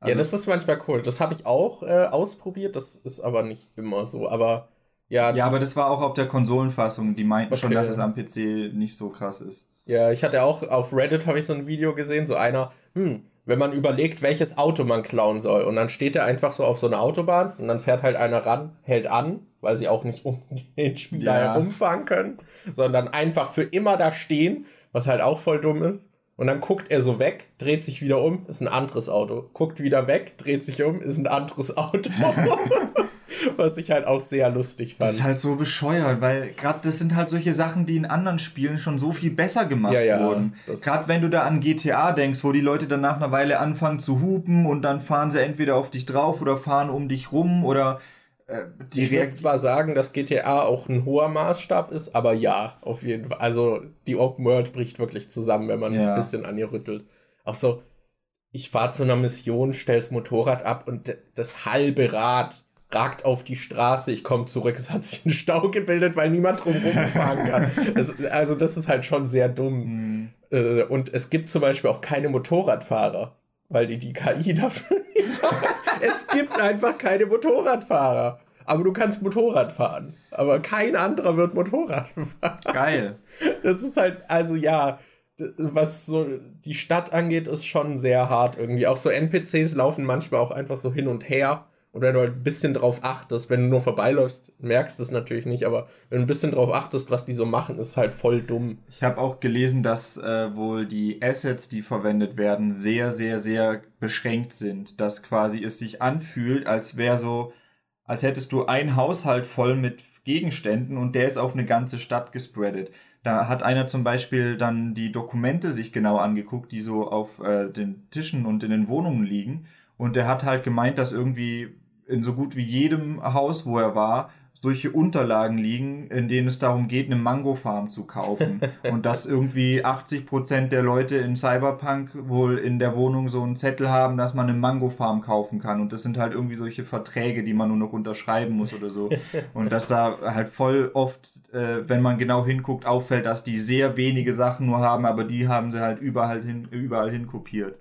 Also, ja, das ist manchmal cool. Das habe ich auch äh, ausprobiert, das ist aber nicht immer so. Aber ja. Ja, aber das war auch auf der Konsolenfassung. Die meinten okay. schon, dass es am PC nicht so krass ist. Ja, ich hatte auch auf Reddit habe ich so ein Video gesehen, so einer, hm, wenn man überlegt, welches Auto man klauen soll. Und dann steht er einfach so auf so einer Autobahn und dann fährt halt einer ran, hält an, weil sie auch nicht um den Spieler ja. herumfahren können, sondern einfach für immer da stehen, was halt auch voll dumm ist. Und dann guckt er so weg, dreht sich wieder um, ist ein anderes Auto. Guckt wieder weg, dreht sich um, ist ein anderes Auto. Was ich halt auch sehr lustig fand. Das ist halt so bescheuert, weil gerade das sind halt solche Sachen, die in anderen Spielen schon so viel besser gemacht ja, ja, wurden. Gerade wenn du da an GTA denkst, wo die Leute dann nach einer Weile anfangen zu hupen und dann fahren sie entweder auf dich drauf oder fahren um dich rum oder äh, die ich würde zwar sagen, dass GTA auch ein hoher Maßstab ist, aber ja, auf jeden Fall. Also die Open World bricht wirklich zusammen, wenn man ja. ein bisschen an ihr rüttelt. Auch so, ich fahre zu einer Mission, stell's Motorrad ab und das halbe Rad ragt auf die Straße, ich komme zurück, es hat sich ein Stau gebildet, weil niemand drumherum fahren kann. Das, also das ist halt schon sehr dumm. Mhm. Und es gibt zum Beispiel auch keine Motorradfahrer, weil die die KI dafür nicht haben. es gibt einfach keine Motorradfahrer. Aber du kannst Motorrad fahren. Aber kein anderer wird Motorrad fahren. Geil. Das ist halt, also ja, was so die Stadt angeht, ist schon sehr hart irgendwie. Auch so NPCs laufen manchmal auch einfach so hin und her. Und wenn du halt ein bisschen drauf achtest, wenn du nur vorbeiläufst, merkst du es natürlich nicht, aber wenn du ein bisschen drauf achtest, was die so machen, ist halt voll dumm. Ich habe auch gelesen, dass äh, wohl die Assets, die verwendet werden, sehr, sehr, sehr beschränkt sind. Dass quasi es sich anfühlt, als wäre so, als hättest du ein Haushalt voll mit Gegenständen und der ist auf eine ganze Stadt gespreadet. Da hat einer zum Beispiel dann die Dokumente sich genau angeguckt, die so auf äh, den Tischen und in den Wohnungen liegen und der hat halt gemeint, dass irgendwie in so gut wie jedem Haus, wo er war, solche Unterlagen liegen, in denen es darum geht, eine Mango-Farm zu kaufen. und dass irgendwie 80 Prozent der Leute in Cyberpunk wohl in der Wohnung so einen Zettel haben, dass man eine Mango-Farm kaufen kann. Und das sind halt irgendwie solche Verträge, die man nur noch unterschreiben muss oder so. Und dass da halt voll oft, äh, wenn man genau hinguckt, auffällt, dass die sehr wenige Sachen nur haben, aber die haben sie halt überall hin, überall hin kopiert.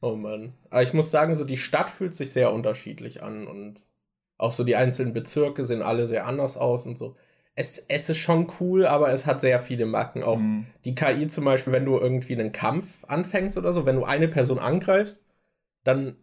Oh Mann. Aber ich muss sagen, so die Stadt fühlt sich sehr unterschiedlich an und auch so die einzelnen Bezirke sehen alle sehr anders aus und so. Es, es ist schon cool, aber es hat sehr viele Macken. Auch mhm. die KI zum Beispiel, wenn du irgendwie einen Kampf anfängst oder so, wenn du eine Person angreifst, dann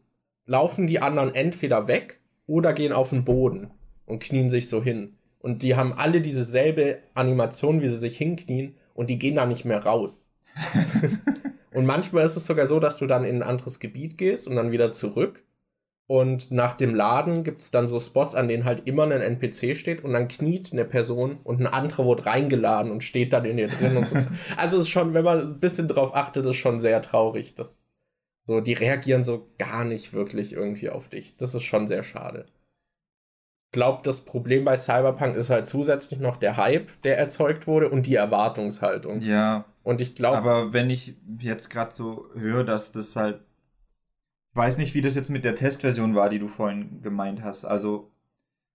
laufen die anderen entweder weg oder gehen auf den Boden. und knien sich so hin. Und die haben alle dieselbe Animation, wie sie sich hinknien und die gehen da nicht mehr raus. und manchmal ist es sogar so, dass du dann in ein anderes Gebiet gehst und dann wieder zurück. Und nach dem Laden gibt es dann so Spots, an denen halt immer ein NPC steht und dann kniet eine Person und eine andere wurde reingeladen und steht dann in dir drin und so. Also es ist schon, wenn man ein bisschen drauf achtet, ist schon sehr traurig. Dass so, die reagieren so gar nicht wirklich irgendwie auf dich. Das ist schon sehr schade. Ich glaube, das Problem bei Cyberpunk ist halt zusätzlich noch der Hype, der erzeugt wurde und die Erwartungshaltung. Ja. Und ich glaube. Aber wenn ich jetzt gerade so höre, dass das halt. Ich weiß nicht, wie das jetzt mit der Testversion war, die du vorhin gemeint hast. Also.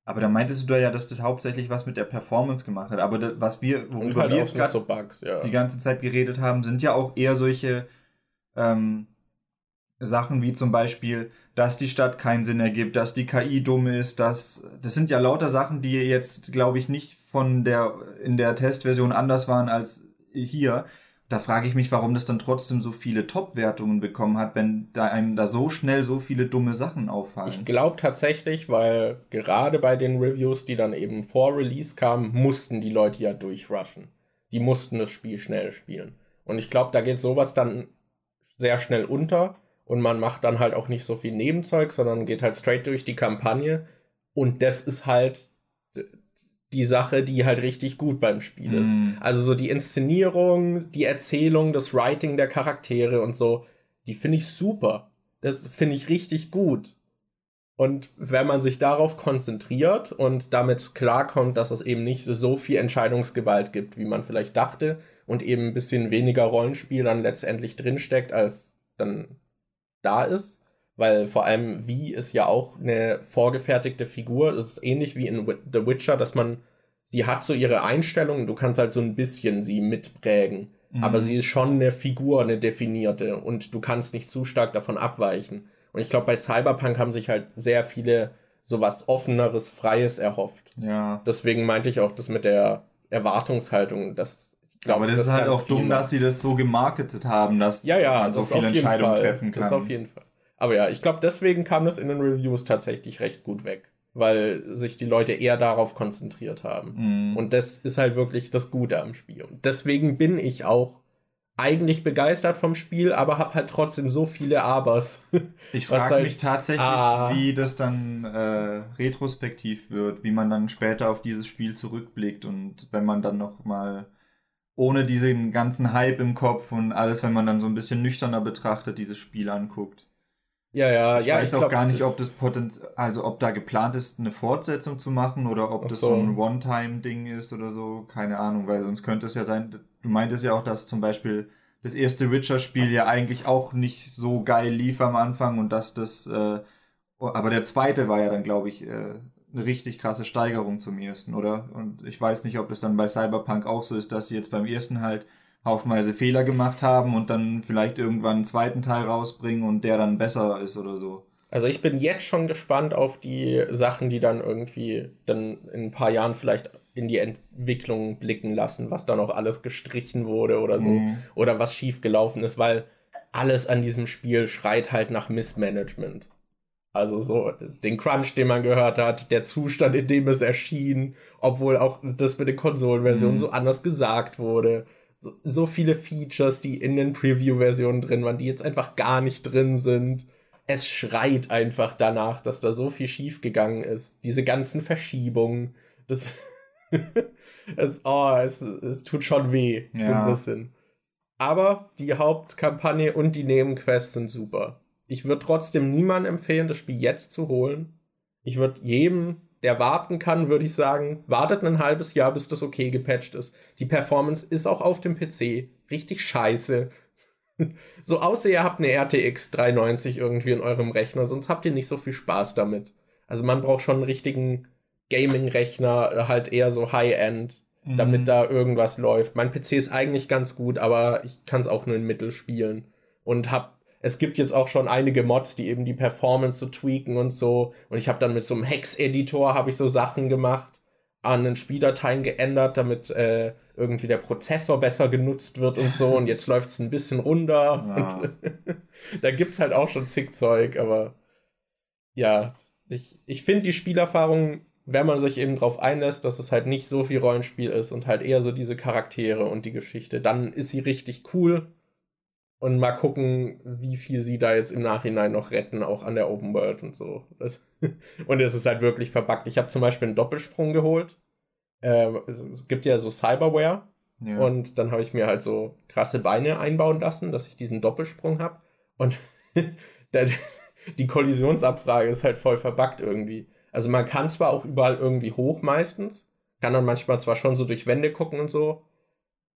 Aber da meintest du da ja, dass das hauptsächlich was mit der Performance gemacht hat. Aber das, was wir, worüber halt wir jetzt gerade so ja. die ganze Zeit geredet haben, sind ja auch eher solche ähm, Sachen wie zum Beispiel, dass die Stadt keinen Sinn ergibt, dass die KI dumm ist, dass das sind ja lauter Sachen, die jetzt, glaube ich, nicht von der in der Testversion anders waren als hier. Da frage ich mich, warum das dann trotzdem so viele Top-Wertungen bekommen hat, wenn da einem da so schnell so viele dumme Sachen auffallen. Ich glaube tatsächlich, weil gerade bei den Reviews, die dann eben vor Release kamen, mussten die Leute ja durchrushen. Die mussten das Spiel schnell spielen. Und ich glaube, da geht sowas dann sehr schnell unter und man macht dann halt auch nicht so viel Nebenzeug, sondern geht halt straight durch die Kampagne. Und das ist halt die Sache, die halt richtig gut beim Spiel ist. Mm. Also so die Inszenierung, die Erzählung, das Writing der Charaktere und so, die finde ich super. Das finde ich richtig gut. Und wenn man sich darauf konzentriert und damit klarkommt, dass es eben nicht so viel Entscheidungsgewalt gibt, wie man vielleicht dachte, und eben ein bisschen weniger Rollenspiel dann letztendlich drinsteckt, als dann da ist, weil vor allem wie ist ja auch eine vorgefertigte Figur. Es ist ähnlich wie in The Witcher, dass man sie hat so ihre Einstellungen, du kannst halt so ein bisschen sie mitprägen, mhm. aber sie ist schon eine Figur, eine definierte und du kannst nicht zu stark davon abweichen. Und ich glaube, bei Cyberpunk haben sich halt sehr viele sowas offeneres, freies erhofft. Ja. Deswegen meinte ich auch das mit der Erwartungshaltung, dass Glaub, aber das, das ist halt auch dumm, dass sie das so gemarketet haben, dass ja, ja, man so viele Entscheidungen Fall. treffen kann. Das auf jeden Fall. Aber ja, ich glaube, deswegen kam das in den Reviews tatsächlich recht gut weg, weil sich die Leute eher darauf konzentriert haben. Mm. Und das ist halt wirklich das Gute am Spiel. Und deswegen bin ich auch eigentlich begeistert vom Spiel, aber habe halt trotzdem so viele Abers. Ich frage halt, mich tatsächlich, ah, wie das dann äh, retrospektiv wird, wie man dann später auf dieses Spiel zurückblickt und wenn man dann noch mal ohne diesen ganzen Hype im Kopf und alles, wenn man dann so ein bisschen nüchterner betrachtet, dieses Spiel anguckt. Ja, ja, ich ja. Weiß ich weiß auch glaub, gar nicht, ob das Potenzial, also ob da geplant ist, eine Fortsetzung zu machen oder ob das so. so ein One-Time-Ding ist oder so. Keine Ahnung, weil sonst könnte es ja sein, du meintest ja auch, dass zum Beispiel das erste Witcher-Spiel ja eigentlich auch nicht so geil lief am Anfang und dass das, äh, aber der zweite war ja dann, glaube ich, äh, eine richtig krasse Steigerung zum ersten, oder? Und ich weiß nicht, ob das dann bei Cyberpunk auch so ist, dass sie jetzt beim ersten halt haufenweise Fehler gemacht haben und dann vielleicht irgendwann einen zweiten Teil rausbringen und der dann besser ist oder so. Also ich bin jetzt schon gespannt auf die Sachen, die dann irgendwie dann in ein paar Jahren vielleicht in die Entwicklung blicken lassen, was da noch alles gestrichen wurde oder so mhm. oder was schief gelaufen ist, weil alles an diesem Spiel schreit halt nach Missmanagement. Also so den Crunch, den man gehört hat, der Zustand, in dem es erschien, obwohl auch das mit den Konsolenversionen mhm. so anders gesagt wurde so, so viele Features, die in den Preview-Versionen drin waren, die jetzt einfach gar nicht drin sind. Es schreit einfach danach, dass da so viel schief gegangen ist. Diese ganzen Verschiebungen. Das. es, oh, es, es tut schon weh. Ja. So ein bisschen. Aber die Hauptkampagne und die Nebenquests sind super. Ich würde trotzdem niemandem empfehlen, das Spiel jetzt zu holen. Ich würde jedem der warten kann, würde ich sagen, wartet ein halbes Jahr, bis das okay gepatcht ist. Die Performance ist auch auf dem PC richtig scheiße. so außer ihr habt eine RTX 390 irgendwie in eurem Rechner, sonst habt ihr nicht so viel Spaß damit. Also man braucht schon einen richtigen Gaming-Rechner, halt eher so High-End, mhm. damit da irgendwas läuft. Mein PC ist eigentlich ganz gut, aber ich kann es auch nur in Mittel spielen und hab es gibt jetzt auch schon einige Mods, die eben die Performance so tweaken und so. Und ich habe dann mit so einem Hex-Editor habe ich so Sachen gemacht, an den Spieldateien geändert, damit äh, irgendwie der Prozessor besser genutzt wird und so. Und jetzt läuft es ein bisschen runter. Wow. da gibt es halt auch schon zig Zeug, aber ja, ich, ich finde die Spielerfahrung wenn man sich eben darauf einlässt, dass es halt nicht so viel Rollenspiel ist und halt eher so diese Charaktere und die Geschichte, dann ist sie richtig cool. Und mal gucken, wie viel sie da jetzt im Nachhinein noch retten, auch an der Open World und so. Das und es ist halt wirklich verbuggt. Ich habe zum Beispiel einen Doppelsprung geholt. Äh, es gibt ja so Cyberware. Ja. Und dann habe ich mir halt so krasse Beine einbauen lassen, dass ich diesen Doppelsprung habe. Und die Kollisionsabfrage ist halt voll verbuggt irgendwie. Also man kann zwar auch überall irgendwie hoch meistens, kann dann manchmal zwar schon so durch Wände gucken und so,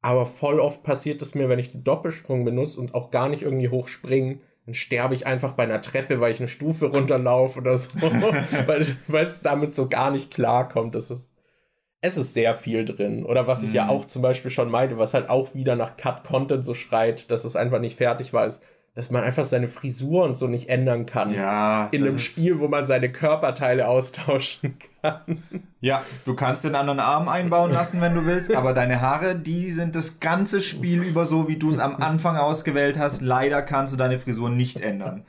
aber voll oft passiert es mir, wenn ich den Doppelsprung benutze und auch gar nicht irgendwie hoch springen, dann sterbe ich einfach bei einer Treppe, weil ich eine Stufe runterlaufe oder so, weil, weil es damit so gar nicht klarkommt. Das ist, es ist sehr viel drin. Oder was ich mhm. ja auch zum Beispiel schon meinte, was halt auch wieder nach Cut-Content so schreit, dass es einfach nicht fertig war, ist, dass man einfach seine Frisur und so nicht ändern kann. Ja. In einem Spiel, wo man seine Körperteile austauschen kann. Ja, du kannst den anderen Arm einbauen lassen, wenn du willst, aber deine Haare, die sind das ganze Spiel über so, wie du es am Anfang ausgewählt hast. Leider kannst du deine Frisur nicht ändern.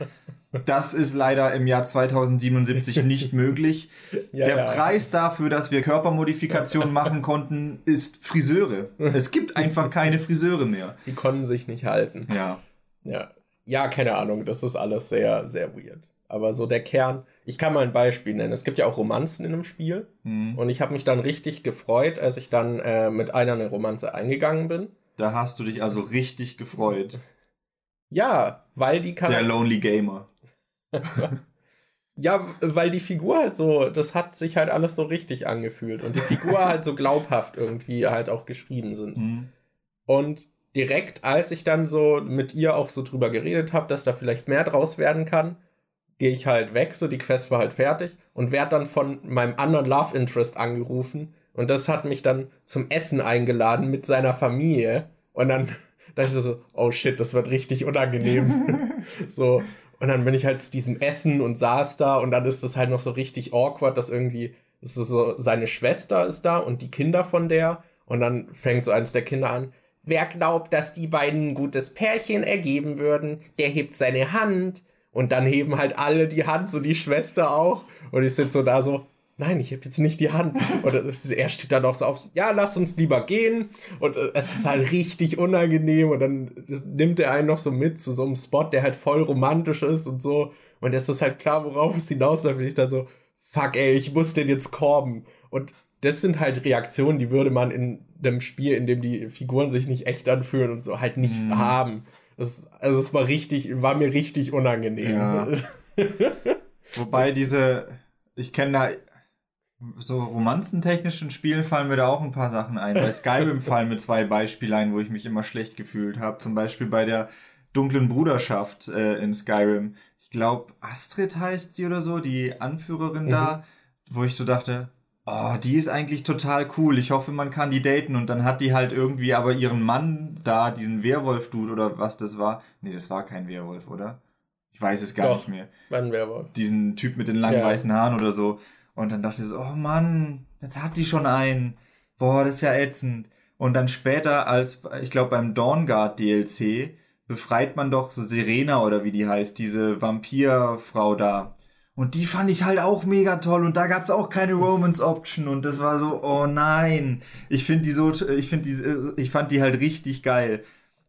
Das ist leider im Jahr 2077 nicht möglich. Ja, Der ja. Preis dafür, dass wir Körpermodifikationen machen konnten, ist Friseure. Es gibt einfach keine Friseure mehr. Die konnten sich nicht halten. Ja. Ja ja, keine Ahnung, das ist alles sehr, sehr weird. Aber so der Kern, ich kann mal ein Beispiel nennen. Es gibt ja auch Romanzen in einem Spiel. Mhm. Und ich habe mich dann richtig gefreut, als ich dann äh, mit einer eine Romanze eingegangen bin. Da hast du dich also richtig gefreut. Ja, weil die kann. Der Lonely Gamer. ja, weil die Figur halt so, das hat sich halt alles so richtig angefühlt. Und die Figur halt so glaubhaft irgendwie halt auch geschrieben sind. Mhm. Und direkt, als ich dann so mit ihr auch so drüber geredet habe, dass da vielleicht mehr draus werden kann, gehe ich halt weg, so die Quest war halt fertig und werde dann von meinem anderen Love Interest angerufen und das hat mich dann zum Essen eingeladen mit seiner Familie und dann dachte ich so, oh shit, das wird richtig unangenehm. so und dann bin ich halt zu diesem Essen und saß da und dann ist das halt noch so richtig awkward, dass irgendwie so seine Schwester ist da und die Kinder von der und dann fängt so eines der Kinder an, Wer glaubt, dass die beiden ein gutes Pärchen ergeben würden, der hebt seine Hand. Und dann heben halt alle die Hand, so die Schwester auch. Und ich sitze so da so, nein, ich heb jetzt nicht die Hand. Und er steht dann auch so auf, ja, lass uns lieber gehen. Und äh, es ist halt richtig unangenehm. Und dann nimmt er einen noch so mit zu so einem Spot, der halt voll romantisch ist und so. Und es ist halt klar, worauf es hinausläuft. Und ich dann so, fuck ey, ich muss den jetzt korben. Und das sind halt Reaktionen, die würde man in einem Spiel, in dem die Figuren sich nicht echt anfühlen und so halt nicht mhm. haben. Das, also es war richtig, war mir richtig unangenehm. Ja. Wobei diese, ich kenne da so romanzentechnischen Spielen fallen mir da auch ein paar Sachen ein. Bei Skyrim fallen mir zwei Beispiele ein, wo ich mich immer schlecht gefühlt habe. Zum Beispiel bei der dunklen Bruderschaft äh, in Skyrim. Ich glaube, Astrid heißt sie oder so, die Anführerin mhm. da, wo ich so dachte, oh, die ist eigentlich total cool. Ich hoffe, man kann die daten. Und dann hat die halt irgendwie aber ihren Mann da, diesen Werwolf-Dude oder was das war. Nee, das war kein Werwolf, oder? Ich weiß es gar Doch, nicht mehr. War ein Werwolf. Diesen Typ mit den langen ja. weißen Haaren oder so. Und dann dachte ich so, oh Mann, jetzt hat die schon einen. Boah, das ist ja ätzend. Und dann später, als, ich glaube, beim Dawnguard DLC, befreit man doch Serena oder wie die heißt, diese Vampirfrau da. Und die fand ich halt auch mega toll und da gab's auch keine Romance Option und das war so, oh nein. Ich finde die so, ich finde die, ich fand die halt richtig geil.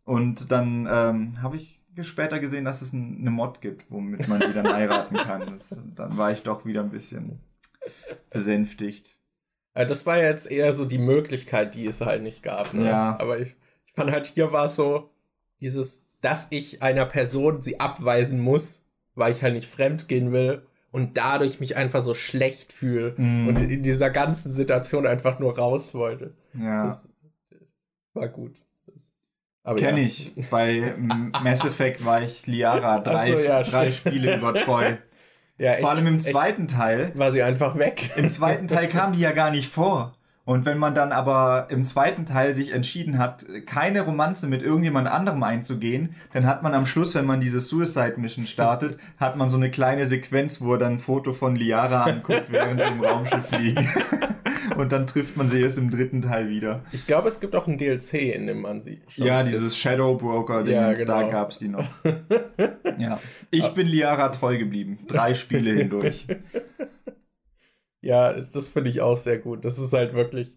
Und dann ähm, habe ich später gesehen, dass es eine Mod gibt, womit man die dann heiraten kann. Das, dann war ich doch wieder ein bisschen besänftigt. Das war ja jetzt eher so die Möglichkeit, die es halt nicht gab. Ne? Ja. Aber ich, ich fand halt, hier war es so, dieses, dass ich einer Person sie abweisen muss, weil ich halt nicht fremd gehen will und dadurch mich einfach so schlecht fühle mm. und in dieser ganzen Situation einfach nur raus wollte. Ja. Das war gut. Kenne ja. ich. Bei Mass Effect war ich Liara drei, so, ja, drei Spiele übertreu. Ja, echt, Vor allem im zweiten echt, Teil. War sie einfach weg. Im zweiten Teil kam die ja gar nicht vor. Und wenn man dann aber im zweiten Teil sich entschieden hat, keine Romanze mit irgendjemand anderem einzugehen, dann hat man am Schluss, wenn man diese Suicide Mission startet, hat man so eine kleine Sequenz, wo er dann ein Foto von Liara anguckt, während sie im Raumschiff fliegen. Und dann trifft man sie erst im dritten Teil wieder. Ich glaube, es gibt auch ein DLC, in dem man sie Ja, dieses Shadow Broker, ja, genau. da gab es die noch. ja. Ich bin Liara treu geblieben. Drei Spiele hindurch. Ja, das finde ich auch sehr gut. Das ist halt wirklich.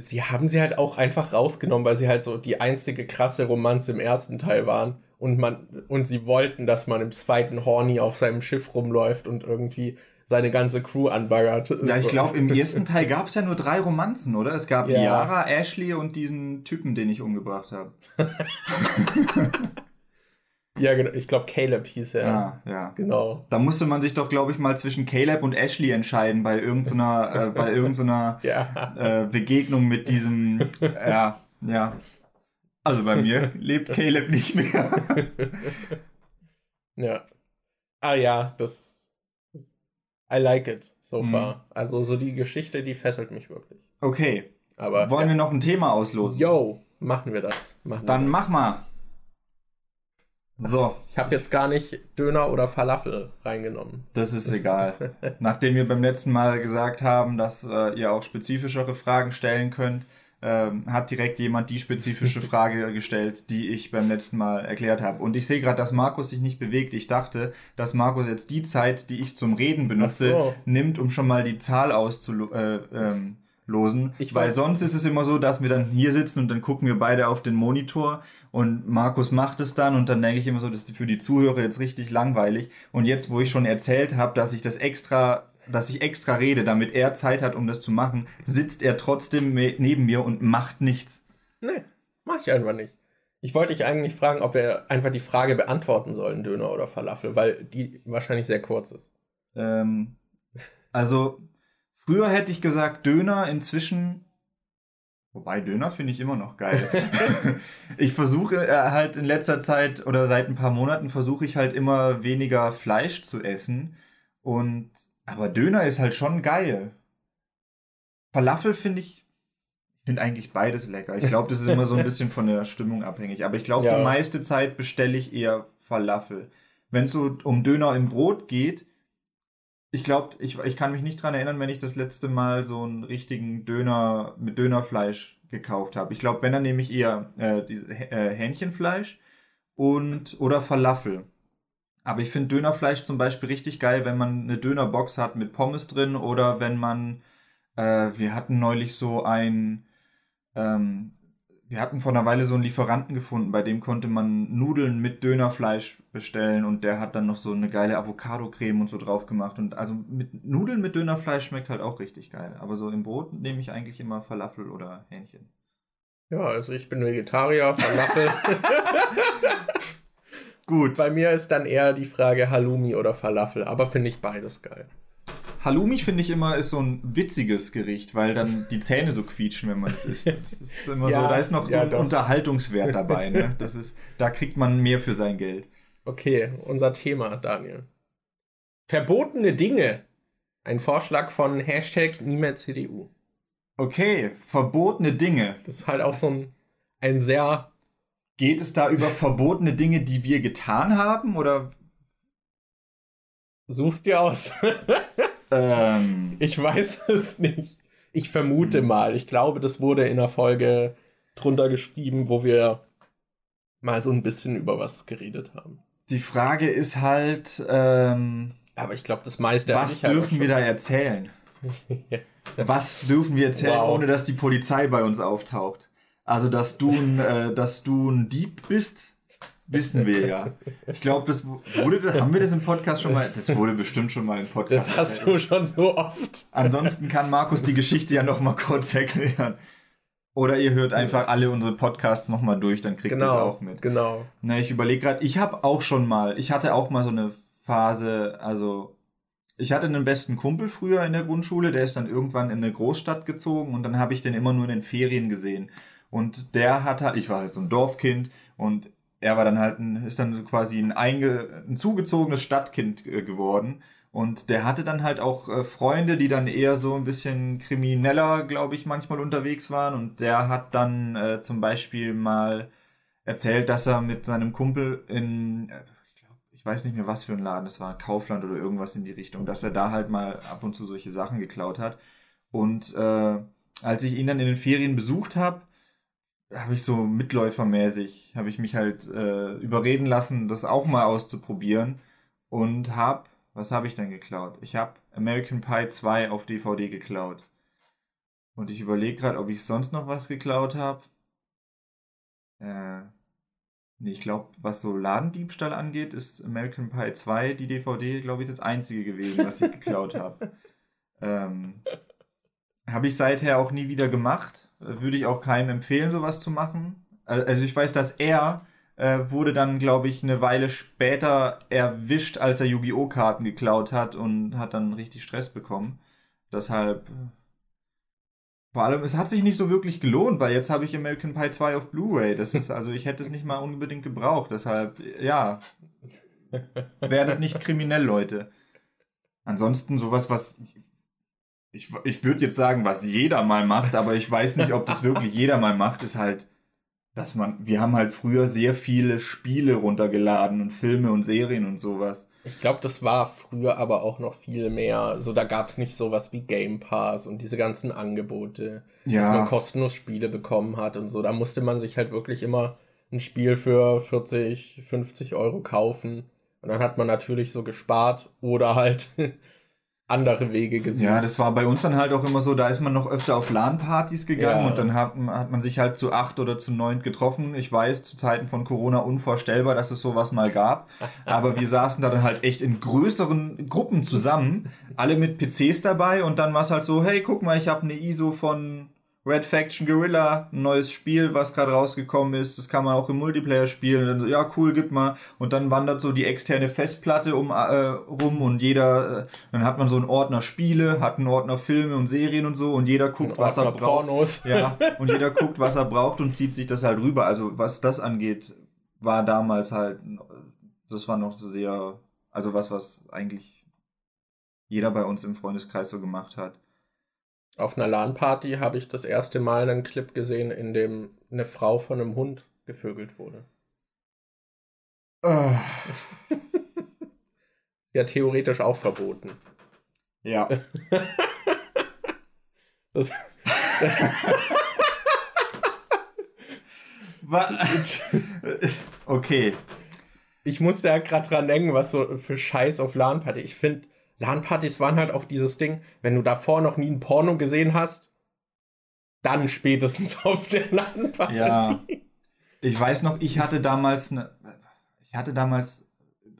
Sie haben sie halt auch einfach rausgenommen, weil sie halt so die einzige krasse Romanze im ersten Teil waren. Und man, und sie wollten, dass man im zweiten Horny auf seinem Schiff rumläuft und irgendwie seine ganze Crew anbaggert. Ja, ich glaube, im ersten Teil gab es ja nur drei Romanzen, oder? Es gab ja. Yara, Ashley und diesen Typen, den ich umgebracht habe. Ja, genau. Ich glaube, Caleb hieß er. Ja, ja. Genau. Da musste man sich doch, glaube ich, mal zwischen Caleb und Ashley entscheiden bei irgendeiner, äh, bei irgendeiner ja. äh, Begegnung mit diesem, ja, ja. Also bei mir lebt Caleb nicht mehr. ja. Ah ja, das. I like it so mhm. far. Also so die Geschichte, die fesselt mich wirklich. Okay. Aber wollen ja. wir noch ein Thema auslosen? Yo, machen wir das. Machen Dann wir das. mach mal. So. Ich habe jetzt gar nicht Döner oder Falafel reingenommen. Das ist egal. Nachdem wir beim letzten Mal gesagt haben, dass äh, ihr auch spezifischere Fragen stellen könnt, ähm, hat direkt jemand die spezifische Frage gestellt, die ich beim letzten Mal erklärt habe. Und ich sehe gerade, dass Markus sich nicht bewegt. Ich dachte, dass Markus jetzt die Zeit, die ich zum Reden benutze, so. nimmt, um schon mal die Zahl auszulosen. Äh, ähm, losen. Ich weil sonst ist es immer so, dass wir dann hier sitzen und dann gucken wir beide auf den Monitor und Markus macht es dann und dann denke ich immer so, das ist für die Zuhörer jetzt richtig langweilig. Und jetzt, wo ich schon erzählt habe, dass ich das extra, dass ich extra rede, damit er Zeit hat, um das zu machen, sitzt er trotzdem neben mir und macht nichts. Nee, mach ich einfach nicht. Ich wollte dich eigentlich fragen, ob wir einfach die Frage beantworten sollen, Döner oder Falafel, weil die wahrscheinlich sehr kurz ist. Ähm, also Früher hätte ich gesagt Döner, inzwischen. Wobei Döner finde ich immer noch geil. ich versuche äh, halt in letzter Zeit oder seit ein paar Monaten versuche ich halt immer weniger Fleisch zu essen. Und aber Döner ist halt schon geil. Falafel finde ich, ich finde eigentlich beides lecker. Ich glaube, das ist immer so ein bisschen von der Stimmung abhängig. Aber ich glaube, ja. die meiste Zeit bestelle ich eher Falafel. Wenn es so um Döner im Brot geht, ich glaube, ich, ich kann mich nicht dran erinnern, wenn ich das letzte Mal so einen richtigen Döner mit Dönerfleisch gekauft habe. Ich glaube, wenn dann nehme ich eher äh, diese, äh, Hähnchenfleisch und oder Falafel. Aber ich finde Dönerfleisch zum Beispiel richtig geil, wenn man eine Dönerbox hat mit Pommes drin oder wenn man, äh, wir hatten neulich so ein, ähm, wir hatten vor einer Weile so einen Lieferanten gefunden, bei dem konnte man Nudeln mit Dönerfleisch bestellen und der hat dann noch so eine geile Avocado-Creme und so drauf gemacht. Und also mit Nudeln mit Dönerfleisch schmeckt halt auch richtig geil. Aber so im Brot nehme ich eigentlich immer Falafel oder Hähnchen. Ja, also ich bin Vegetarier, Falafel. Gut. Bei mir ist dann eher die Frage Halloumi oder Falafel, aber finde ich beides geil. Halloumi finde ich immer ist so ein witziges Gericht, weil dann die Zähne so quietschen, wenn man es isst. Das ist immer ja, so, da ist noch so ja, ein doch. Unterhaltungswert dabei. Ne? Das ist, da kriegt man mehr für sein Geld. Okay, unser Thema, Daniel. Verbotene Dinge. Ein Vorschlag von Hashtag CDU. Okay, verbotene Dinge. Das ist halt auch so ein, ein sehr. Geht es da über verbotene Dinge, die wir getan haben? Oder Such's dir aus. ähm. Ich weiß es nicht. Ich vermute hm. mal. Ich glaube, das wurde in der Folge drunter geschrieben, wo wir mal so ein bisschen über was geredet haben. Die Frage ist halt, ähm, aber ich glaube, das meiste. Was halt dürfen wir da erzählen? was dürfen wir erzählen, wow. ohne dass die Polizei bei uns auftaucht? Also, dass du ein, äh, dass du ein Dieb bist, Wissen wir ja. Ich glaube, das wurde, haben wir das im Podcast schon mal? Das wurde bestimmt schon mal im Podcast. Das hast du schon so oft. Ansonsten kann Markus die Geschichte ja noch mal kurz erklären. Oder ihr hört einfach alle unsere Podcasts noch mal durch, dann kriegt ihr genau, es auch mit. Genau. Na, ich überlege gerade, ich habe auch schon mal, ich hatte auch mal so eine Phase, also ich hatte einen besten Kumpel früher in der Grundschule, der ist dann irgendwann in eine Großstadt gezogen und dann habe ich den immer nur in den Ferien gesehen. Und der hat halt, ich war halt so ein Dorfkind und er war dann halt ein, ist dann so quasi ein, einge, ein zugezogenes Stadtkind äh, geworden. Und der hatte dann halt auch äh, Freunde, die dann eher so ein bisschen krimineller, glaube ich, manchmal unterwegs waren. Und der hat dann äh, zum Beispiel mal erzählt, dass er mit seinem Kumpel in, äh, ich, glaub, ich weiß nicht mehr, was für ein Laden es war, Kaufland oder irgendwas in die Richtung, dass er da halt mal ab und zu solche Sachen geklaut hat. Und äh, als ich ihn dann in den Ferien besucht habe, habe ich so mitläufermäßig, habe ich mich halt äh, überreden lassen, das auch mal auszuprobieren und habe was habe ich denn geklaut? Ich habe American Pie 2 auf DVD geklaut. Und ich überlege gerade, ob ich sonst noch was geklaut habe. Äh, nee, ich glaube, was so Ladendiebstahl angeht, ist American Pie 2, die DVD, glaube ich, das einzige gewesen, was ich geklaut habe. Ähm, habe ich seither auch nie wieder gemacht. Würde ich auch keinem empfehlen, sowas zu machen. Also ich weiß, dass er äh, wurde dann, glaube ich, eine Weile später erwischt, als er Yu-Gi-Oh! Karten geklaut hat und hat dann richtig Stress bekommen. Deshalb. Vor allem, es hat sich nicht so wirklich gelohnt, weil jetzt habe ich American Pie 2 auf Blu-ray. Das ist, also ich hätte es nicht mal unbedingt gebraucht. Deshalb, ja. Werdet nicht kriminell, Leute. Ansonsten sowas, was. Ich, ich würde jetzt sagen, was jeder mal macht, aber ich weiß nicht, ob das wirklich jeder mal macht, ist halt dass man, wir haben halt früher sehr viele Spiele runtergeladen und Filme und Serien und sowas. Ich glaube, das war früher aber auch noch viel mehr. So, da gab es nicht sowas wie Game Pass und diese ganzen Angebote, ja. dass man kostenlos Spiele bekommen hat und so. Da musste man sich halt wirklich immer ein Spiel für 40, 50 Euro kaufen. Und dann hat man natürlich so gespart oder halt andere Wege gesucht. Ja, das war bei uns dann halt auch immer so, da ist man noch öfter auf LAN-Partys gegangen ja. und dann hat, hat man sich halt zu acht oder zu neun getroffen. Ich weiß, zu Zeiten von Corona unvorstellbar, dass es sowas mal gab. Aber wir saßen da dann halt echt in größeren Gruppen zusammen, alle mit PCs dabei und dann war es halt so, hey, guck mal, ich habe eine ISO von Red Faction Guerilla, ein neues Spiel, was gerade rausgekommen ist. Das kann man auch im Multiplayer spielen. dann ja, cool, gib mal. Und dann wandert so die externe Festplatte um äh, rum und jeder, äh, dann hat man so einen Ordner Spiele, hat einen Ordner Filme und Serien und so und jeder guckt, was er braucht. Pornos. Ja, und jeder guckt, was er braucht und zieht sich das halt rüber. Also was das angeht, war damals halt, das war noch so sehr, also was, was eigentlich jeder bei uns im Freundeskreis so gemacht hat. Auf einer LAN-Party habe ich das erste Mal einen Clip gesehen, in dem eine Frau von einem Hund gevögelt wurde. Uh. ja, theoretisch auch verboten. Ja. das. okay. Ich musste ja gerade dran denken, was so für Scheiß auf LAN-Party. Ich finde, LAN-Partys waren halt auch dieses Ding, wenn du davor noch nie ein Porno gesehen hast, dann spätestens auf der LAN-Party. Ja. Ich weiß noch, ich hatte damals eine, ich hatte damals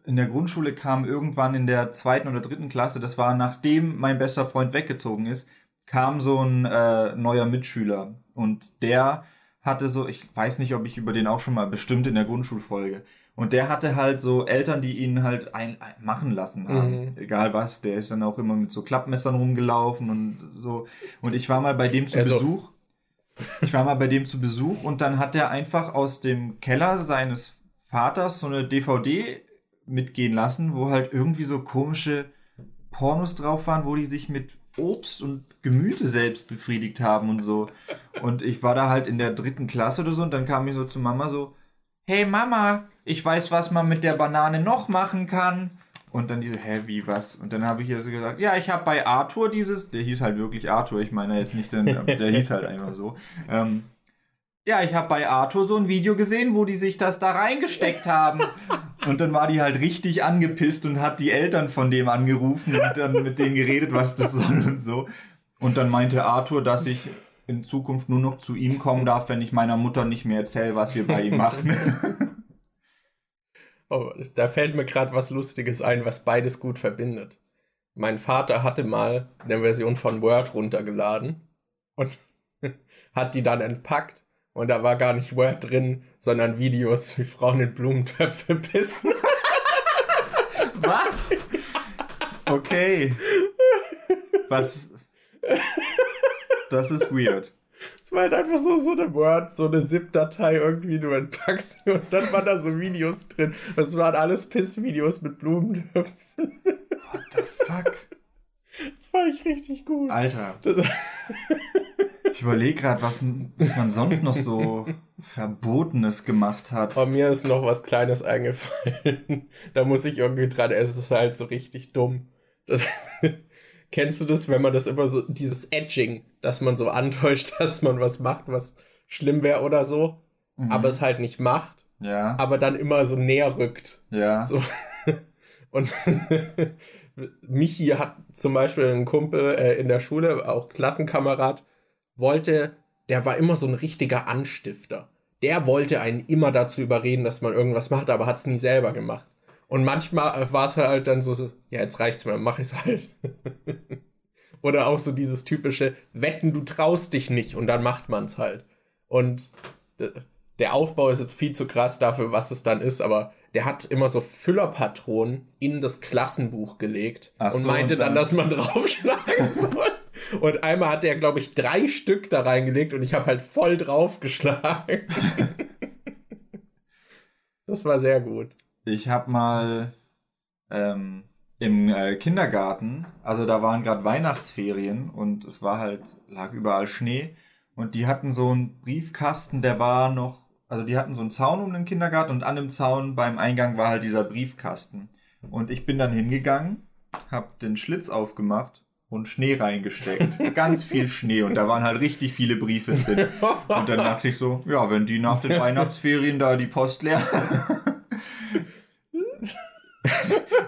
in der Grundschule kam irgendwann in der zweiten oder dritten Klasse, das war nachdem mein bester Freund weggezogen ist, kam so ein äh, neuer Mitschüler und der hatte so, ich weiß nicht, ob ich über den auch schon mal bestimmt in der Grundschulfolge. Und der hatte halt so Eltern, die ihn halt ein, ein machen lassen haben. Mhm. Egal was. Der ist dann auch immer mit so Klappmessern rumgelaufen und so. Und ich war mal bei dem zu also. Besuch. Ich war mal bei dem zu Besuch und dann hat er einfach aus dem Keller seines Vaters so eine DVD mitgehen lassen, wo halt irgendwie so komische Pornos drauf waren, wo die sich mit Obst und Gemüse selbst befriedigt haben und so. Und ich war da halt in der dritten Klasse oder so und dann kam ich so zu Mama so, hey Mama, ich weiß, was man mit der Banane noch machen kann. Und dann diese, hä, wie, was? Und dann habe ich ihr so gesagt, ja, ich habe bei Arthur dieses, der hieß halt wirklich Arthur, ich meine jetzt nicht, den, der hieß halt einfach so. Ähm, ja, ich habe bei Arthur so ein Video gesehen, wo die sich das da reingesteckt haben. Und dann war die halt richtig angepisst und hat die Eltern von dem angerufen und dann mit denen geredet, was das soll und so. Und dann meinte Arthur, dass ich in Zukunft nur noch zu ihm kommen darf, wenn ich meiner Mutter nicht mehr erzähle, was wir bei ihm machen. Oh, da fällt mir gerade was Lustiges ein, was beides gut verbindet. Mein Vater hatte mal eine Version von Word runtergeladen und hat die dann entpackt und da war gar nicht Word drin, sondern Videos, wie Frauen in Blumentöpfe pissen. Was? Okay. Was? Das ist weird. Es war halt einfach so, so eine Word, so eine ZIP-Datei irgendwie, du entpackst und dann waren da so Videos drin. Das waren alles Piss-Videos mit Blumentöpfen. What the fuck? Das fand ich richtig gut. Alter. Das ich überlege gerade, was, was man sonst noch so Verbotenes gemacht hat. Bei mir ist noch was Kleines eingefallen. da muss ich irgendwie dran, es ist halt so richtig dumm. Das, kennst du das, wenn man das immer so, dieses Edging, dass man so antäuscht, dass man was macht, was schlimm wäre oder so, mhm. aber es halt nicht macht. Ja. Aber dann immer so näher rückt. Ja. So. Und Michi hat zum Beispiel einen Kumpel äh, in der Schule, auch Klassenkamerad, wollte, der war immer so ein richtiger Anstifter. Der wollte einen immer dazu überreden, dass man irgendwas macht, aber hat es nie selber gemacht. Und manchmal war es halt dann so, so, ja, jetzt reicht's mir, mach ich's halt. Oder auch so dieses typische, wetten, du traust dich nicht und dann macht man's halt. Und der Aufbau ist jetzt viel zu krass dafür, was es dann ist, aber der hat immer so Füllerpatronen in das Klassenbuch gelegt Ach und so, meinte und dann, dann- dass man draufschlagen soll. Und einmal hat er, glaube ich, drei Stück da reingelegt und ich habe halt voll draufgeschlagen. das war sehr gut. Ich habe mal ähm, im äh, Kindergarten, also da waren gerade Weihnachtsferien und es war halt, lag überall Schnee und die hatten so einen Briefkasten, der war noch, also die hatten so einen Zaun um den Kindergarten und an dem Zaun beim Eingang war halt dieser Briefkasten. Und ich bin dann hingegangen, hab den Schlitz aufgemacht und Schnee reingesteckt. Ganz viel Schnee und da waren halt richtig viele Briefe drin. Und dann dachte ich so, ja, wenn die nach den Weihnachtsferien da die Post leer.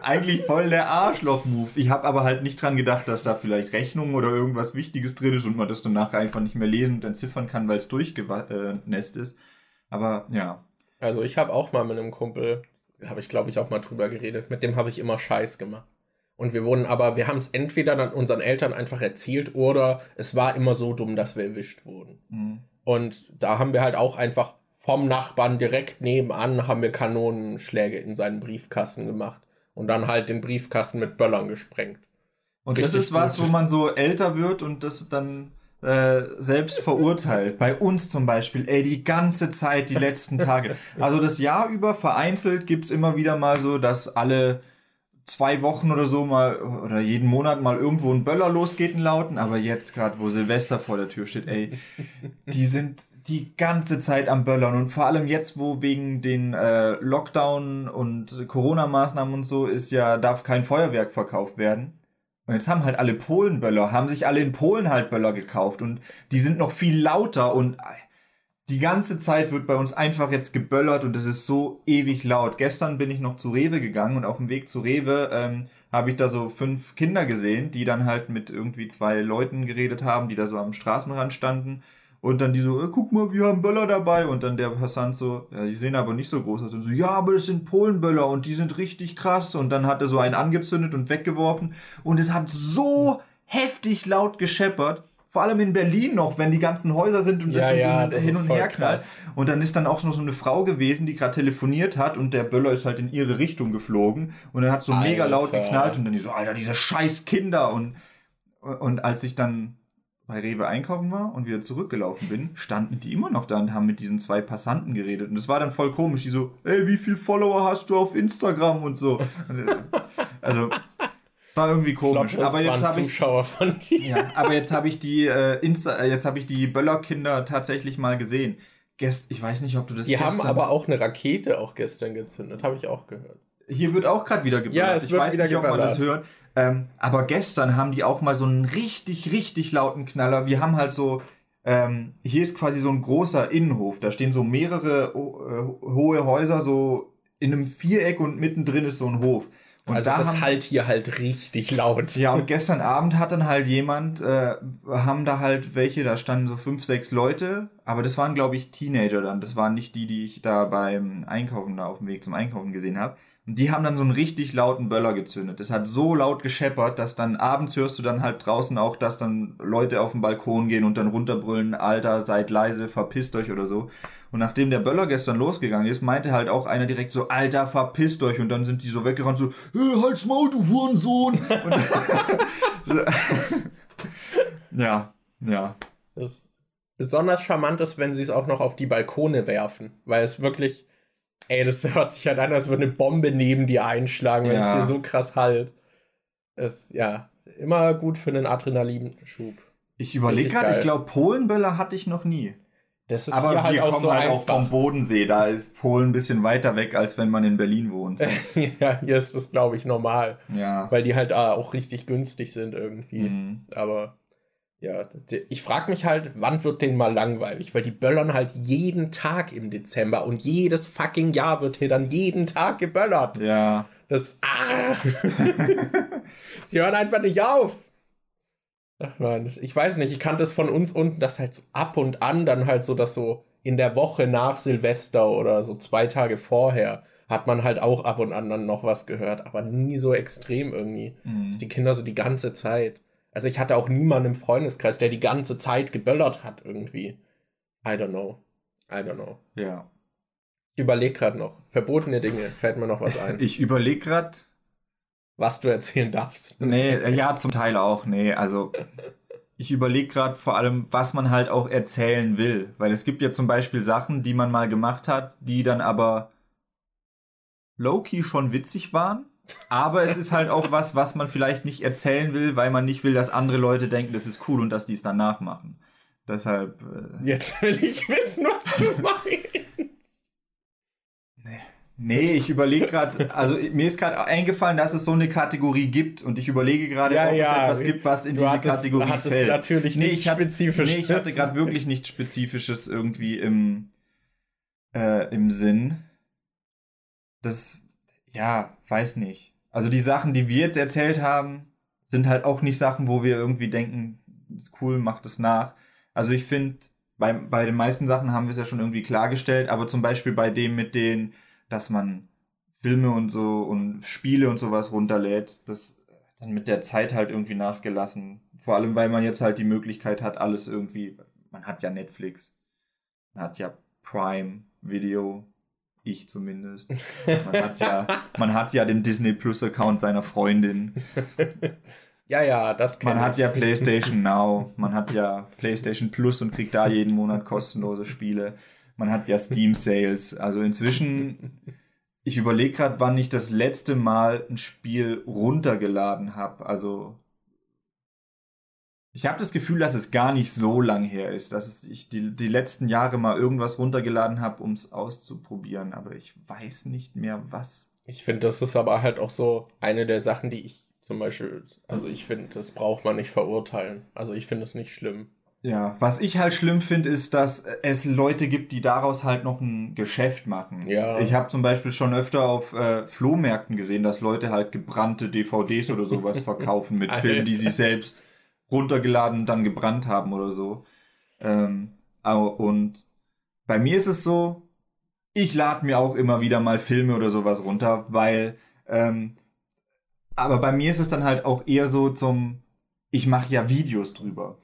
Eigentlich voll der Arschloch-Move. Ich habe aber halt nicht dran gedacht, dass da vielleicht Rechnungen oder irgendwas Wichtiges drin ist und man das dann nachher einfach nicht mehr lesen und entziffern kann, weil es durchgenässt ist. Aber ja. Also ich habe auch mal mit einem Kumpel, habe ich glaube ich auch mal drüber geredet, mit dem habe ich immer Scheiß gemacht. Und wir wurden aber, wir haben es entweder dann unseren Eltern einfach erzählt oder es war immer so dumm, dass wir erwischt wurden. Mhm. Und da haben wir halt auch einfach vom Nachbarn direkt nebenan haben wir Kanonenschläge in seinen Briefkasten gemacht und dann halt den Briefkasten mit Böllern gesprengt. Und das Richtig ist was, gut. wo man so älter wird und das dann äh, selbst verurteilt. Bei uns zum Beispiel, ey, die ganze Zeit, die letzten Tage. Also das Jahr über vereinzelt gibt's immer wieder mal so, dass alle zwei Wochen oder so mal oder jeden Monat mal irgendwo ein Böller losgeht, ein Lauten. Aber jetzt gerade, wo Silvester vor der Tür steht, ey, die sind die ganze Zeit am Böllern und vor allem jetzt, wo wegen den äh, Lockdown und Corona-Maßnahmen und so ist ja, darf kein Feuerwerk verkauft werden. Und jetzt haben halt alle Polen Böller, haben sich alle in Polen halt Böller gekauft und die sind noch viel lauter und die ganze Zeit wird bei uns einfach jetzt geböllert und es ist so ewig laut. Gestern bin ich noch zu Rewe gegangen und auf dem Weg zu Rewe ähm, habe ich da so fünf Kinder gesehen, die dann halt mit irgendwie zwei Leuten geredet haben, die da so am Straßenrand standen. Und dann die so, äh, guck mal, wir haben Böller dabei. Und dann der Passant so, ja, die sehen aber nicht so groß aus. Und so, ja, aber das sind Polenböller und die sind richtig krass. Und dann hat er so einen angezündet und weggeworfen. Und es hat so heftig laut gescheppert. Vor allem in Berlin noch, wenn die ganzen Häuser sind und Ja, das dann ja, so das hin und her knallt. krass. Und dann ist dann auch noch so eine Frau gewesen, die gerade telefoniert hat und der Böller ist halt in ihre Richtung geflogen. Und dann hat so mega laut Alter. geknallt und dann die so, Alter, diese scheiß Kinder. Und, und als ich dann bei Rewe einkaufen war und wieder zurückgelaufen bin, standen die immer noch da und haben mit diesen zwei Passanten geredet. Und das war dann voll komisch. Die so, ey, wie viel Follower hast du auf Instagram und so. Also, es war irgendwie komisch. Lottes aber jetzt habe ich ja, aber jetzt habe ich die äh, Insta, äh, jetzt habe ich die Böllerkinder tatsächlich mal gesehen. Gest, ich weiß nicht, ob du das Die haben aber auch eine Rakete auch gestern gezündet, habe ich auch gehört. hier wird auch gerade wieder geböllert. Ja, es ich wird weiß wieder nicht, ob man das hört. Ähm, aber gestern haben die auch mal so einen richtig, richtig lauten Knaller. Wir haben halt so, ähm, hier ist quasi so ein großer Innenhof. Da stehen so mehrere äh, hohe Häuser so in einem Viereck und mittendrin ist so ein Hof. Und also da das haben, halt hier halt richtig laut. Ja, und gestern Abend hat dann halt jemand, äh, haben da halt welche, da standen so fünf, sechs Leute, aber das waren, glaube ich, Teenager dann. Das waren nicht die, die ich da beim Einkaufen, da auf dem Weg zum Einkaufen gesehen habe. Und die haben dann so einen richtig lauten Böller gezündet. Das hat so laut gescheppert, dass dann abends hörst du dann halt draußen auch, dass dann Leute auf den Balkon gehen und dann runterbrüllen, Alter, seid leise, verpisst euch oder so. Und nachdem der Böller gestern losgegangen ist, meinte halt auch einer direkt so, Alter, verpisst euch. Und dann sind die so weggerannt, so, hey, halt's Maul, du Hurensohn. Ja, ja. Das besonders charmant ist, wenn sie es auch noch auf die Balkone werfen, weil es wirklich, ey, das hört sich halt an, als würde eine Bombe neben dir einschlagen, weil es Ja. hier so krass halt. Es, ja, immer gut für einen Adrenalinschub. Ich überlege gerade, ich glaube, Polenböller hatte ich noch nie. Das ist Aber wir halt auch kommen so halt auch vom einfach. Bodensee. Da ist Polen ein bisschen weiter weg, als wenn man in Berlin wohnt. ja, hier ist das, glaube ich, normal, Ja. weil die halt äh, auch richtig günstig sind irgendwie. Mhm. Aber ja, ich frage mich halt, wann wird denen mal langweilig? Weil die böllern halt jeden Tag im Dezember und jedes fucking Jahr wird hier dann jeden Tag geböllert. Ja. Das. Ah! Sie hören einfach nicht auf. Ach man, ich weiß nicht, ich kannte es von uns unten, dass halt so ab und an dann halt so, dass so in der Woche nach Silvester oder so zwei Tage vorher hat man halt auch ab und an dann noch was gehört, aber nie so extrem irgendwie. Mhm. Dass die Kinder so die ganze Zeit. Also ich hatte auch niemanden im Freundeskreis, der die ganze Zeit geböllert hat irgendwie. I don't know. I don't know. Ja. Ich überlege gerade noch. Verbotene Dinge. Fällt mir noch was ein. Ich überlege gerade. Was du erzählen darfst. Nee, ja, zum Teil auch. Nee, also ich überlege gerade vor allem, was man halt auch erzählen will. Weil es gibt ja zum Beispiel Sachen, die man mal gemacht hat, die dann aber low-key schon witzig waren. Aber es ist halt auch was, was man vielleicht nicht erzählen will, weil man nicht will, dass andere Leute denken, das ist cool und dass die es dann nachmachen. Deshalb. Äh Jetzt will ich wissen, was du meinst. Nee. Nee, ich überlege gerade, also mir ist gerade eingefallen, dass es so eine Kategorie gibt und ich überlege gerade, ja, ob ja, es etwas gibt, was in diese hattest, Kategorie hattest fällt. natürlich nee, nichts Spezifisches. Nee, ich hatte gerade wirklich nichts Spezifisches irgendwie im, äh, im Sinn. Das, ja, weiß nicht. Also die Sachen, die wir jetzt erzählt haben, sind halt auch nicht Sachen, wo wir irgendwie denken, ist cool, macht es nach. Also ich finde, bei, bei den meisten Sachen haben wir es ja schon irgendwie klargestellt, aber zum Beispiel bei dem mit den, dass man Filme und so und Spiele und sowas runterlädt, das dann mit der Zeit halt irgendwie nachgelassen. Vor allem, weil man jetzt halt die Möglichkeit hat, alles irgendwie, man hat ja Netflix, man hat ja Prime Video, ich zumindest. Man hat ja, man hat ja den Disney Plus Account seiner Freundin. Ja, ja, das Man hat ja PlayStation Now, man hat ja PlayStation Plus und kriegt da jeden Monat kostenlose Spiele. Man hat ja Steam Sales. Also inzwischen, ich überlege gerade, wann ich das letzte Mal ein Spiel runtergeladen habe. Also ich habe das Gefühl, dass es gar nicht so lang her ist, dass ich die, die letzten Jahre mal irgendwas runtergeladen habe, um es auszuprobieren. Aber ich weiß nicht mehr was. Ich finde, das ist aber halt auch so eine der Sachen, die ich zum Beispiel, also ich finde, das braucht man nicht verurteilen. Also ich finde es nicht schlimm. Ja, was ich halt schlimm finde, ist, dass es Leute gibt, die daraus halt noch ein Geschäft machen. Ja. Ich habe zum Beispiel schon öfter auf äh, Flohmärkten gesehen, dass Leute halt gebrannte DVDs oder sowas verkaufen mit Filmen, die sie selbst runtergeladen und dann gebrannt haben oder so. Ähm, und bei mir ist es so, ich lade mir auch immer wieder mal Filme oder sowas runter, weil ähm, aber bei mir ist es dann halt auch eher so zum, ich mache ja Videos drüber.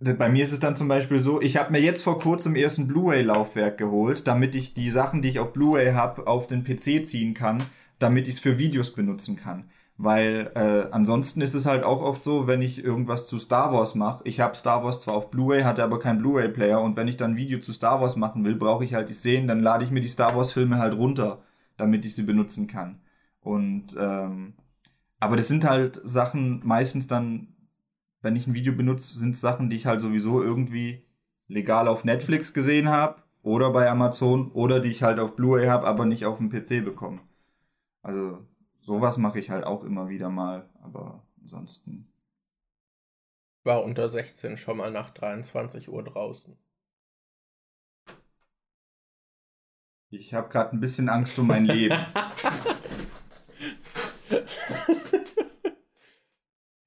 Bei mir ist es dann zum Beispiel so, ich habe mir jetzt vor kurzem erst ein Blu-ray-Laufwerk geholt, damit ich die Sachen, die ich auf Blu-ray habe, auf den PC ziehen kann, damit ich es für Videos benutzen kann. Weil äh, ansonsten ist es halt auch oft so, wenn ich irgendwas zu Star Wars mache, ich habe Star Wars zwar auf Blu-ray, hatte aber keinen Blu-ray-Player und wenn ich dann ein Video zu Star Wars machen will, brauche ich halt die Szenen, dann lade ich mir die Star Wars-Filme halt runter, damit ich sie benutzen kann. Und ähm, aber das sind halt Sachen, meistens dann, wenn ich ein Video benutze, sind Sachen, die ich halt sowieso irgendwie legal auf Netflix gesehen habe oder bei Amazon oder die ich halt auf Blu-ray habe, aber nicht auf dem PC bekomme. Also sowas mache ich halt auch immer wieder mal, aber ansonsten. War unter 16 schon mal nach 23 Uhr draußen. Ich habe gerade ein bisschen Angst um mein Leben.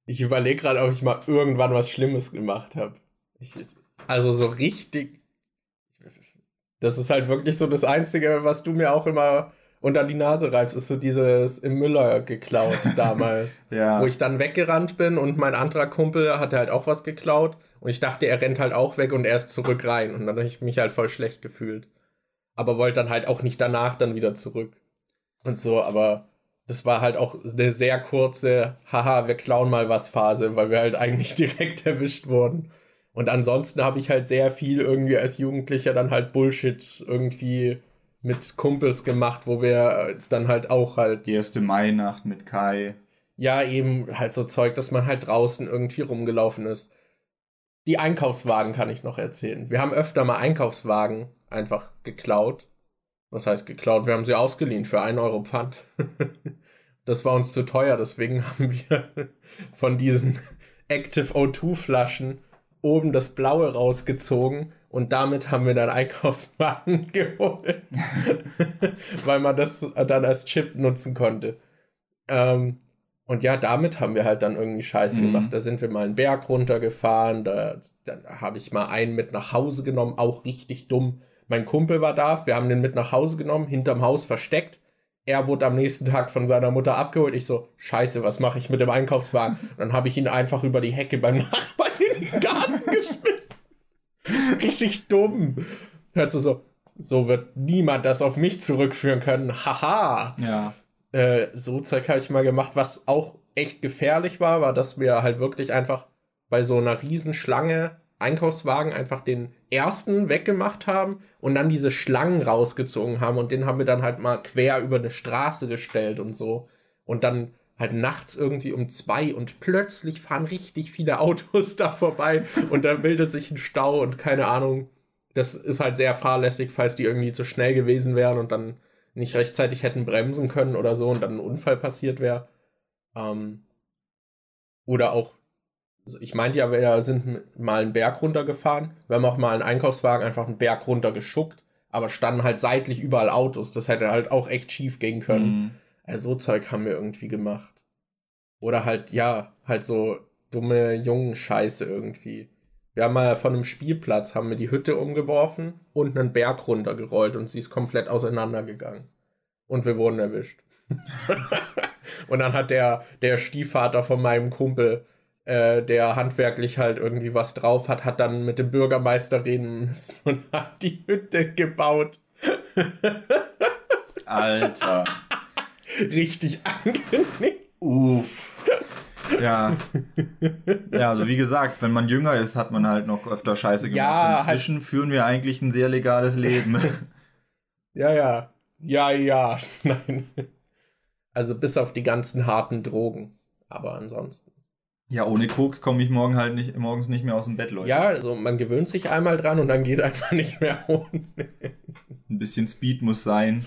Ich überlege gerade, ob ich mal irgendwann was Schlimmes gemacht habe. Also so richtig. Das ist halt wirklich so das Einzige, was du mir auch immer unter die Nase reibst, ist so dieses im Müller geklaut damals. ja. Wo ich dann weggerannt bin und mein anderer Kumpel hatte halt auch was geklaut. Und ich dachte, er rennt halt auch weg und er ist zurück rein. Und dann habe ich mich halt voll schlecht gefühlt. Aber wollte dann halt auch nicht danach dann wieder zurück. Und so, aber das war halt auch eine sehr kurze, haha, wir klauen mal was Phase, weil wir halt eigentlich direkt erwischt wurden. Und ansonsten habe ich halt sehr viel irgendwie als Jugendlicher dann halt Bullshit irgendwie mit Kumpels gemacht, wo wir dann halt auch halt. Die erste Mainacht mit Kai. Ja, eben halt so Zeug, dass man halt draußen irgendwie rumgelaufen ist. Die Einkaufswagen kann ich noch erzählen. Wir haben öfter mal Einkaufswagen einfach geklaut was heißt geklaut? Wir haben sie ausgeliehen für 1 Euro Pfand. das war uns zu teuer, deswegen haben wir von diesen Active O2 Flaschen oben das Blaue rausgezogen und damit haben wir dann Einkaufswagen geholt, weil man das dann als Chip nutzen konnte. Ähm, und ja, damit haben wir halt dann irgendwie Scheiße mhm. gemacht. Da sind wir mal einen Berg runtergefahren, da, da habe ich mal einen mit nach Hause genommen, auch richtig dumm. Mein Kumpel war da, wir haben den mit nach Hause genommen, hinterm Haus versteckt. Er wurde am nächsten Tag von seiner Mutter abgeholt. Ich so, scheiße, was mache ich mit dem Einkaufswagen? Und dann habe ich ihn einfach über die Hecke beim Nachbarn in den Garten geschmissen. Ist richtig dumm. Hört so, so, so wird niemand das auf mich zurückführen können. Haha. Ja. Äh, so Zeug habe ich mal gemacht, was auch echt gefährlich war, war, dass wir halt wirklich einfach bei so einer Riesenschlange Einkaufswagen einfach den ersten weggemacht haben und dann diese Schlangen rausgezogen haben und den haben wir dann halt mal quer über eine Straße gestellt und so. Und dann halt nachts irgendwie um zwei und plötzlich fahren richtig viele Autos da vorbei und da bildet sich ein Stau und keine Ahnung. Das ist halt sehr fahrlässig, falls die irgendwie zu schnell gewesen wären und dann nicht rechtzeitig hätten bremsen können oder so und dann ein Unfall passiert wäre. Ähm, oder auch also ich meinte ja, wir sind mal einen Berg runtergefahren. Wir haben auch mal einen Einkaufswagen einfach einen Berg runter geschuckt, aber standen halt seitlich überall Autos. Das hätte halt auch echt schief gehen können. Mhm. Also so Zeug haben wir irgendwie gemacht. Oder halt, ja, halt so dumme Jungen-Scheiße irgendwie. Wir haben mal von einem Spielplatz, haben wir die Hütte umgeworfen und einen Berg runtergerollt und sie ist komplett auseinandergegangen. Und wir wurden erwischt. und dann hat der, der Stiefvater von meinem Kumpel äh, der handwerklich halt irgendwie was drauf hat, hat dann mit dem Bürgermeister reden müssen und hat die Hütte gebaut. Alter. Richtig angenehm. Uff. Ja. Ja, also wie gesagt, wenn man jünger ist, hat man halt noch öfter Scheiße gemacht. Ja, Inzwischen halt führen wir eigentlich ein sehr legales Leben. ja, ja. Ja, ja. Nein. Also bis auf die ganzen harten Drogen. Aber ansonsten. Ja, ohne Koks komme ich morgen halt nicht, morgens nicht mehr aus dem Bett, Leute. Ja, also man gewöhnt sich einmal dran und dann geht einfach nicht mehr ohne. Ein bisschen Speed muss sein.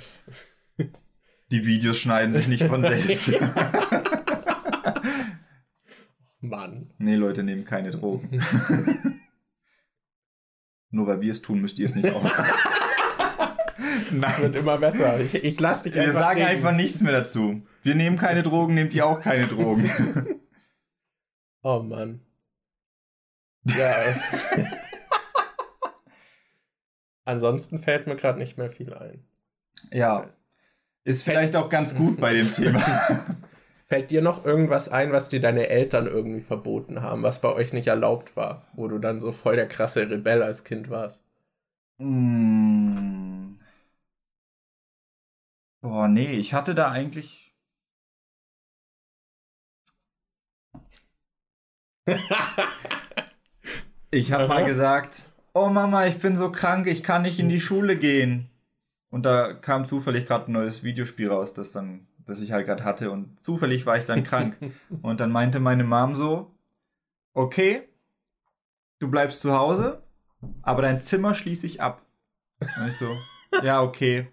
Die Videos schneiden sich nicht von selbst. Mann. Nee, Leute nehmen keine Drogen. Nur weil wir es tun, müsst ihr es nicht auch. Nein. Wird immer besser. Ich, ich lasse dich einfach. Wir sagen reden. einfach nichts mehr dazu. Wir nehmen keine Drogen, nehmt ihr auch keine Drogen. Oh Mann. Ja. Ansonsten fällt mir gerade nicht mehr viel ein. Ja. Ist vielleicht auch ganz gut bei dem Thema. Fällt dir noch irgendwas ein, was dir deine Eltern irgendwie verboten haben, was bei euch nicht erlaubt war, wo du dann so voll der krasse Rebell als Kind warst? Mm. Boah, nee, ich hatte da eigentlich ich habe mal gesagt, oh Mama, ich bin so krank, ich kann nicht in die Schule gehen. Und da kam zufällig gerade ein neues Videospiel raus, das dann, das ich halt gerade hatte. Und zufällig war ich dann krank. und dann meinte meine Mom so, okay, du bleibst zu Hause, aber dein Zimmer schließe ich ab. Und ich so, ja, okay.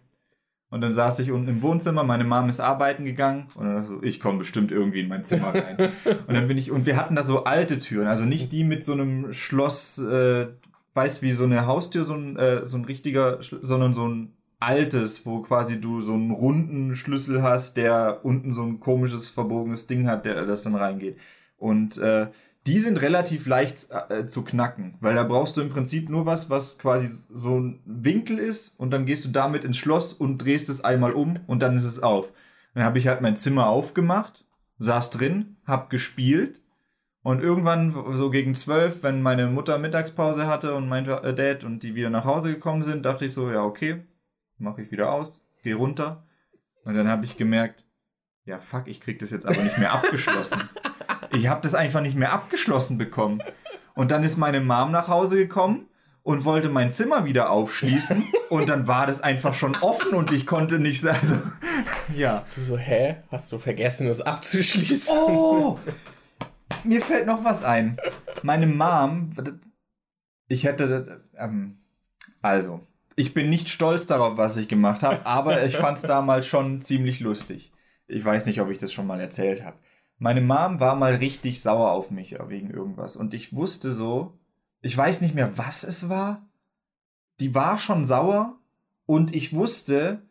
Und dann saß ich unten im Wohnzimmer, meine Mom ist arbeiten gegangen und dann so, ich komme bestimmt irgendwie in mein Zimmer rein. und dann bin ich, und wir hatten da so alte Türen, also nicht die mit so einem Schloss, äh, weiß wie so eine Haustür, so ein, äh, so ein richtiger, sondern so ein altes, wo quasi du so einen runden Schlüssel hast, der unten so ein komisches, verbogenes Ding hat, der das dann reingeht. Und äh, die sind relativ leicht äh, zu knacken, weil da brauchst du im Prinzip nur was, was quasi so ein Winkel ist und dann gehst du damit ins Schloss und drehst es einmal um und dann ist es auf. Dann habe ich halt mein Zimmer aufgemacht, saß drin, hab gespielt und irgendwann so gegen zwölf, wenn meine Mutter Mittagspause hatte und mein Dad und die wieder nach Hause gekommen sind, dachte ich so, ja okay, mache ich wieder aus, geh runter und dann habe ich gemerkt, ja fuck, ich krieg das jetzt aber nicht mehr abgeschlossen. Ich habe das einfach nicht mehr abgeschlossen bekommen. Und dann ist meine Mom nach Hause gekommen und wollte mein Zimmer wieder aufschließen und dann war das einfach schon offen und ich konnte nicht also ja. Du so, hä? Hast du vergessen, es abzuschließen? Oh! Mir fällt noch was ein. Meine Mom, ich hätte, ähm, also, ich bin nicht stolz darauf, was ich gemacht habe, aber ich fand es damals schon ziemlich lustig. Ich weiß nicht, ob ich das schon mal erzählt habe. Meine Mom war mal richtig sauer auf mich wegen irgendwas. Und ich wusste so, ich weiß nicht mehr, was es war. Die war schon sauer und ich wusste,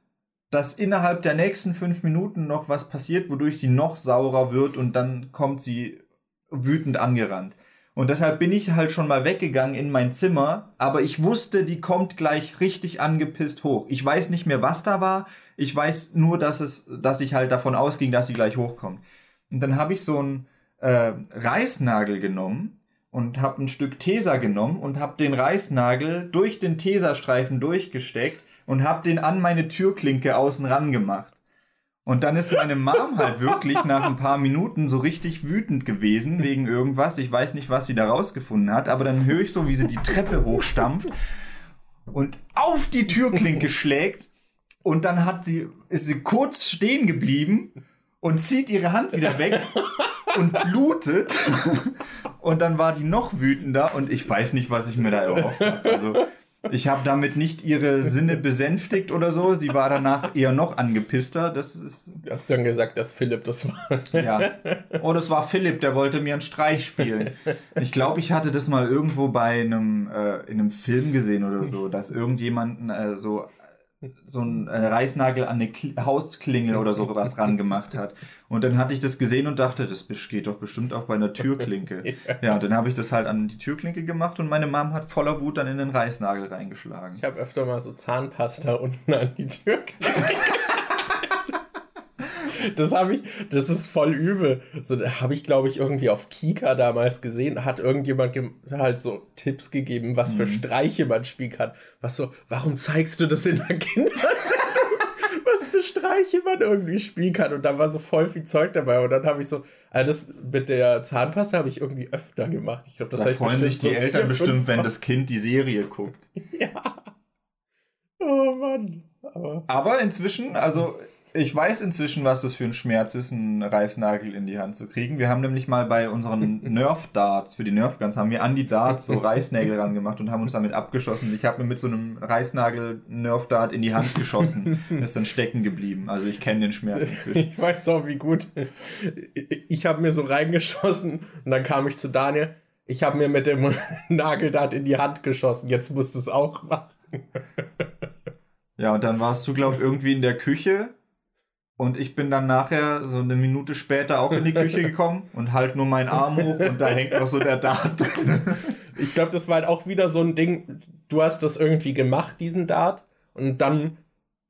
dass innerhalb der nächsten fünf Minuten noch was passiert, wodurch sie noch saurer wird und dann kommt sie wütend angerannt. Und deshalb bin ich halt schon mal weggegangen in mein Zimmer, aber ich wusste, die kommt gleich richtig angepisst hoch. Ich weiß nicht mehr, was da war. Ich weiß nur, dass es, dass ich halt davon ausging, dass sie gleich hochkommt. Und dann habe ich so einen äh, Reißnagel genommen und habe ein Stück Tesa genommen und habe den Reißnagel durch den Tesastreifen durchgesteckt und habe den an meine Türklinke außen ran gemacht. Und dann ist meine Mom halt wirklich nach ein paar Minuten so richtig wütend gewesen wegen irgendwas. Ich weiß nicht, was sie da rausgefunden hat, aber dann höre ich so, wie sie die Treppe hochstampft und auf die Türklinke schlägt. Und dann hat sie, ist sie kurz stehen geblieben und zieht ihre Hand wieder weg und blutet. Und dann war die noch wütender und ich weiß nicht, was ich mir da erhofft habe. Also, ich habe damit nicht ihre Sinne besänftigt oder so. Sie war danach eher noch angepisster. Das ist. Du hast dann gesagt, dass Philipp das war. Ja. Oh, das war Philipp, der wollte mir einen Streich spielen. Ich glaube, ich hatte das mal irgendwo bei einem, äh, in einem Film gesehen oder so, dass irgendjemand äh, so so einen Reißnagel an eine Kl Hausklingel oder so was rangemacht hat. Und dann hatte ich das gesehen und dachte, das geht doch bestimmt auch bei einer Türklinke. ja. ja, und dann habe ich das halt an die Türklinke gemacht und meine Mom hat voller Wut dann in den Reißnagel reingeschlagen. Ich habe öfter mal so Zahnpasta unten an die Türklinke. Das habe ich, das ist voll übel. So, da habe ich, glaube ich, irgendwie auf Kika damals gesehen, hat irgendjemand halt so Tipps gegeben, was für mhm. Streiche man spielen kann. Was so, warum zeigst du das in der Kindersendung? was für Streiche man irgendwie spielen kann. Und da war so voll viel Zeug dabei. Und dann habe ich so, also das mit der Zahnpasta habe ich irgendwie öfter gemacht. Ich glaube, das da freuen sich die so Eltern bestimmt, wenn das Kind die Serie guckt. ja. Oh Mann. Aber, Aber inzwischen, also ich weiß inzwischen, was das für ein Schmerz ist, einen Reißnagel in die Hand zu kriegen. Wir haben nämlich mal bei unseren Nerf-Darts, für die Nerf-Guns, haben wir an die Darts so Reißnägel ran gemacht und haben uns damit abgeschossen. Ich habe mir mit so einem Reißnagel Nerf-Dart in die Hand geschossen. ist dann stecken geblieben. Also ich kenne den Schmerz inzwischen. Ich weiß auch, wie gut. Ich habe mir so reingeschossen und dann kam ich zu Daniel. Ich habe mir mit dem Nageldart in die Hand geschossen. Jetzt musst du es auch machen. Ja, und dann warst du, glaube ich, irgendwie in der Küche und ich bin dann nachher so eine Minute später auch in die Küche gekommen und halt nur meinen Arm hoch und da hängt noch so der Dart drin. Ich glaube, das war halt auch wieder so ein Ding, du hast das irgendwie gemacht, diesen Dart, und dann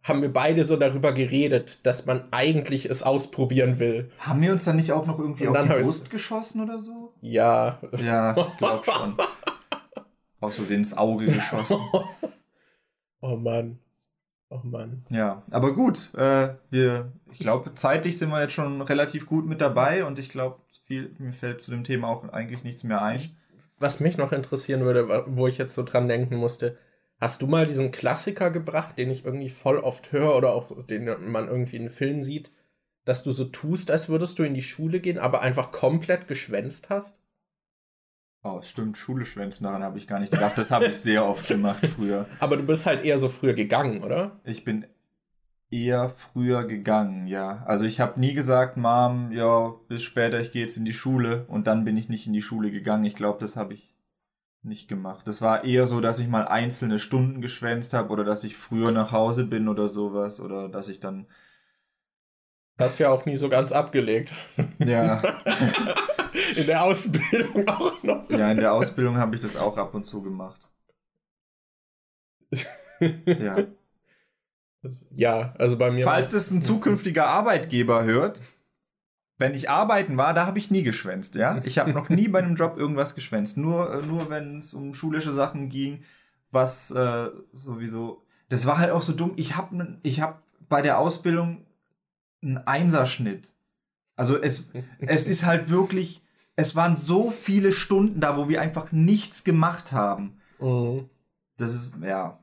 haben wir beide so darüber geredet, dass man eigentlich es ausprobieren will. Haben wir uns dann nicht auch noch irgendwie auf die Brust geschossen oder so? Ja. Ja, ich glaube schon. Aus Versehen ins Auge geschossen. oh Mann. Oh Mann. Ja, aber gut. Äh, wir, ich glaube, zeitlich sind wir jetzt schon relativ gut mit dabei und ich glaube, mir fällt zu dem Thema auch eigentlich nichts mehr ein. Was mich noch interessieren würde, wo ich jetzt so dran denken musste, hast du mal diesen Klassiker gebracht, den ich irgendwie voll oft höre oder auch den man irgendwie in Filmen sieht, dass du so tust, als würdest du in die Schule gehen, aber einfach komplett geschwänzt hast? Oh, stimmt, Schule schwänzen, daran habe ich gar nicht gedacht. Das habe ich sehr oft gemacht früher. Aber du bist halt eher so früher gegangen, oder? Ich bin eher früher gegangen, ja. Also ich habe nie gesagt, Mom, ja, bis später, ich gehe jetzt in die Schule und dann bin ich nicht in die Schule gegangen. Ich glaube, das habe ich nicht gemacht. Das war eher so, dass ich mal einzelne Stunden geschwänzt habe oder dass ich früher nach Hause bin oder sowas oder dass ich dann Hast ja auch nie so ganz abgelegt. Ja. In der Ausbildung auch noch. Ja, in der Ausbildung habe ich das auch ab und zu gemacht. ja. Ja, also bei mir. Falls das ein zukünftiger Arbeitgeber hört, wenn ich arbeiten war, da habe ich nie geschwänzt, ja. Ich habe noch nie bei einem Job irgendwas geschwänzt. Nur, äh, nur wenn es um schulische Sachen ging, was äh, sowieso. Das war halt auch so dumm. Ich habe ich hab bei der Ausbildung einen Einserschnitt. Also es, es ist halt wirklich, es waren so viele Stunden da, wo wir einfach nichts gemacht haben. Mhm. Das ist, ja.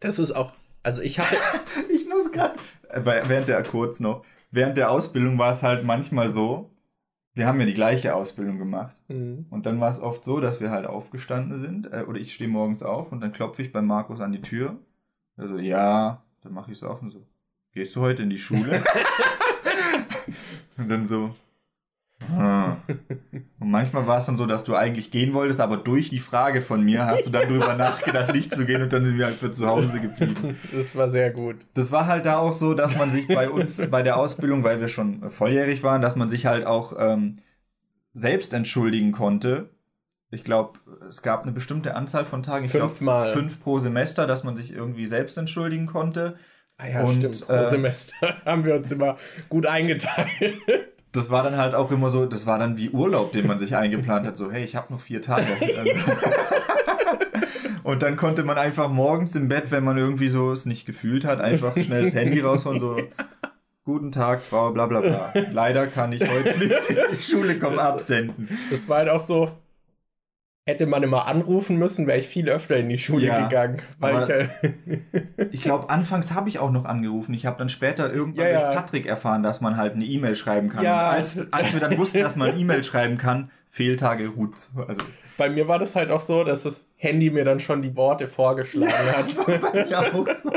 Das ist auch, also ich hatte. ich muss gerade, während der, kurz noch, während der Ausbildung war es halt manchmal so, wir haben ja die gleiche Ausbildung gemacht. Mhm. Und dann war es oft so, dass wir halt aufgestanden sind, äh, oder ich stehe morgens auf und dann klopfe ich bei Markus an die Tür. Also, ja, dann mache ich es auf und so, gehst du heute in die Schule? und dann so, Ah. Und manchmal war es dann so, dass du eigentlich gehen wolltest, aber durch die Frage von mir hast du dann drüber nachgedacht, nicht zu gehen und dann sind wir halt für zu Hause geblieben. Das war sehr gut. Das war halt da auch so, dass man sich bei uns bei der Ausbildung, weil wir schon volljährig waren, dass man sich halt auch ähm, selbst entschuldigen konnte. Ich glaube, es gab eine bestimmte Anzahl von Tagen, ich Fünfmal. fünf pro Semester, dass man sich irgendwie selbst entschuldigen konnte. Ah ja, Und, stimmt. Pro äh, Semester haben wir uns immer gut eingeteilt. Das war dann halt auch immer so, das war dann wie Urlaub, den man sich eingeplant hat. So, hey, ich habe noch vier Tage. Und dann konnte man einfach morgens im Bett, wenn man irgendwie so es nicht gefühlt hat, einfach schnell das Handy rausholen, so, guten Tag, Frau, bla bla bla. Leider kann ich heute nicht in die Schule kommen, absenden. Das war halt auch so, hätte man immer anrufen müssen, wäre ich viel öfter in die Schule Ja, gegangen. Weil ich halt, Ich glaube, anfangs habe ich auch noch angerufen. Ich habe dann später irgendwann Ja, durch Patrick erfahren, dass man halt eine E-Mail schreiben kann. Ja. Als, als wir dann wussten, dass man E-Mail schreiben kann, Fehltage gut. Also, bei mir war das halt auch so, dass das Handy mir dann schon die Worte vorgeschlagen hat. ja, auch so.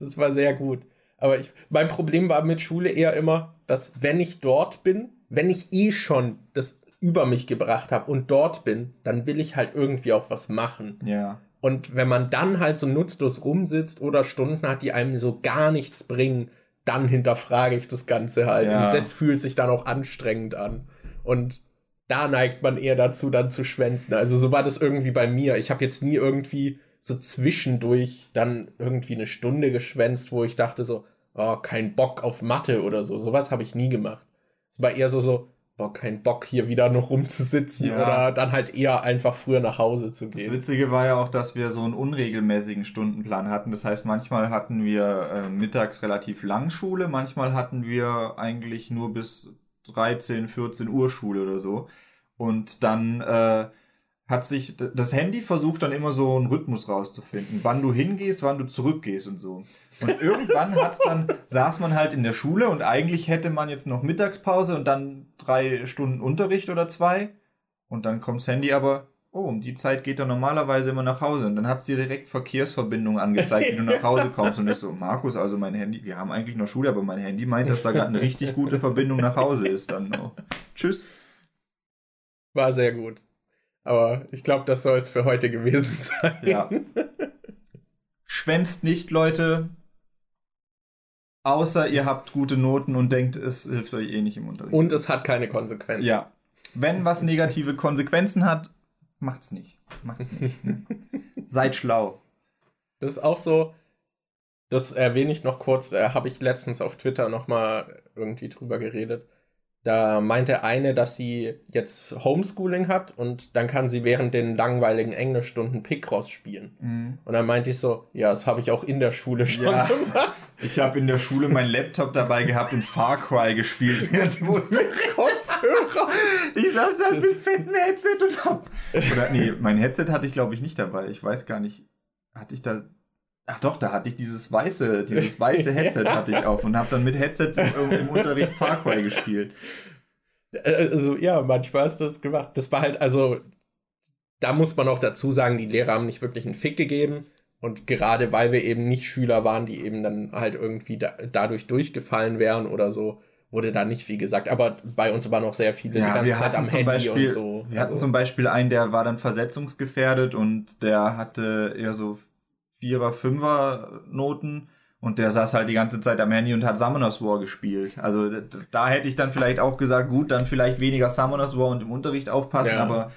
Das war sehr gut. Aber ich, mein Problem war mit Schule eher immer, dass wenn ich dort bin, wenn ich eh schon das über mich gebracht habe und dort bin, dann will ich halt irgendwie auch was machen. Ja. Und wenn man dann halt so nutzlos rumsitzt oder Stunden hat, die einem so gar nichts bringen, dann hinterfrage ich das Ganze halt. Ja. Und das fühlt sich dann auch anstrengend an. Und da neigt man eher dazu, dann zu schwänzen. Also so war das irgendwie bei mir. Ich habe jetzt nie irgendwie so zwischendurch dann irgendwie eine Stunde geschwänzt, wo ich dachte so, oh, kein Bock auf Mathe oder so. Sowas habe ich nie gemacht. Es war eher so, so, boah, kein Bock hier wieder noch rumzusitzen Ja. oder dann halt eher einfach früher nach Hause zu Das gehen. Witzige war ja auch, dass wir so einen unregelmäßigen Stundenplan hatten. Das heißt, manchmal hatten wir äh, mittags relativ lang Schule, manchmal hatten wir eigentlich nur bis 13, 14 Uhr Schule oder so. Und dann äh, hat sich das Handy versucht dann immer so einen Rhythmus rauszufinden, wann du hingehst, wann du zurückgehst und so. Und irgendwann hat's dann saß man halt in der Schule und eigentlich hätte man jetzt noch Mittagspause und dann drei Stunden Unterricht oder zwei. Und dann kommt das Handy aber, oh, um die Zeit geht er normalerweise immer nach Hause. Und dann hat es dir direkt Verkehrsverbindungen angezeigt, wie du nach Hause kommst. Und ich so, Markus, also mein Handy, wir haben eigentlich noch Schule, aber mein Handy meint, dass da gerade eine richtig gute Verbindung nach Hause ist. Dann oh. Tschüss. War sehr gut. Aber ich glaube, das soll es für heute gewesen sein. Ja. Schwänzt nicht, Leute. Außer ihr habt gute Noten und denkt, es hilft euch eh nicht im Unterricht. Und es hat keine Konsequenzen. ja. Wenn was negative Konsequenzen hat, macht's nicht. Macht's nicht. Seid schlau. Das ist auch so, das erwähne ich noch kurz, da habe ich letztens auf Twitter nochmal irgendwie drüber geredet. Da meinte eine, dass sie jetzt Homeschooling hat und dann kann sie während den langweiligen Englischstunden Picross spielen. Und dann meinte ich so, ja, das habe ich auch in der Schule schon Ja. gemacht. Ich habe in der Schule meinen Laptop dabei gehabt und Far Cry gespielt. Kopfhörer. Ich saß da mit fettem Headset und hab. Oder nee, mein Headset hatte ich glaube ich nicht dabei. Ich weiß gar nicht. Hatte ich da. Ach doch, da hatte ich dieses weiße, dieses weiße Headset hatte ich auf und habe dann mit Headset im, im Unterricht Far Cry gespielt. Also ja, manchmal ist das gemacht. Das war halt, also, da muss man auch dazu sagen, die Lehrer haben nicht wirklich einen Fick gegeben. Und gerade weil wir eben nicht Schüler waren, die eben dann halt irgendwie da, dadurch durchgefallen wären oder so, wurde da nicht viel gesagt. Aber bei uns waren auch sehr viele die Ja, ganze wir Zeit hatten, am Handy Beispiel, und so. wir hatten also, zum Beispiel einen, der war dann versetzungsgefährdet und der hatte eher so Vierer, Fünfer Noten und der saß halt die ganze Zeit am Handy und hat Summoners War gespielt. Also da hätte ich dann vielleicht auch gesagt, gut, dann vielleicht weniger Summoners War und im Unterricht aufpassen, Ja. aber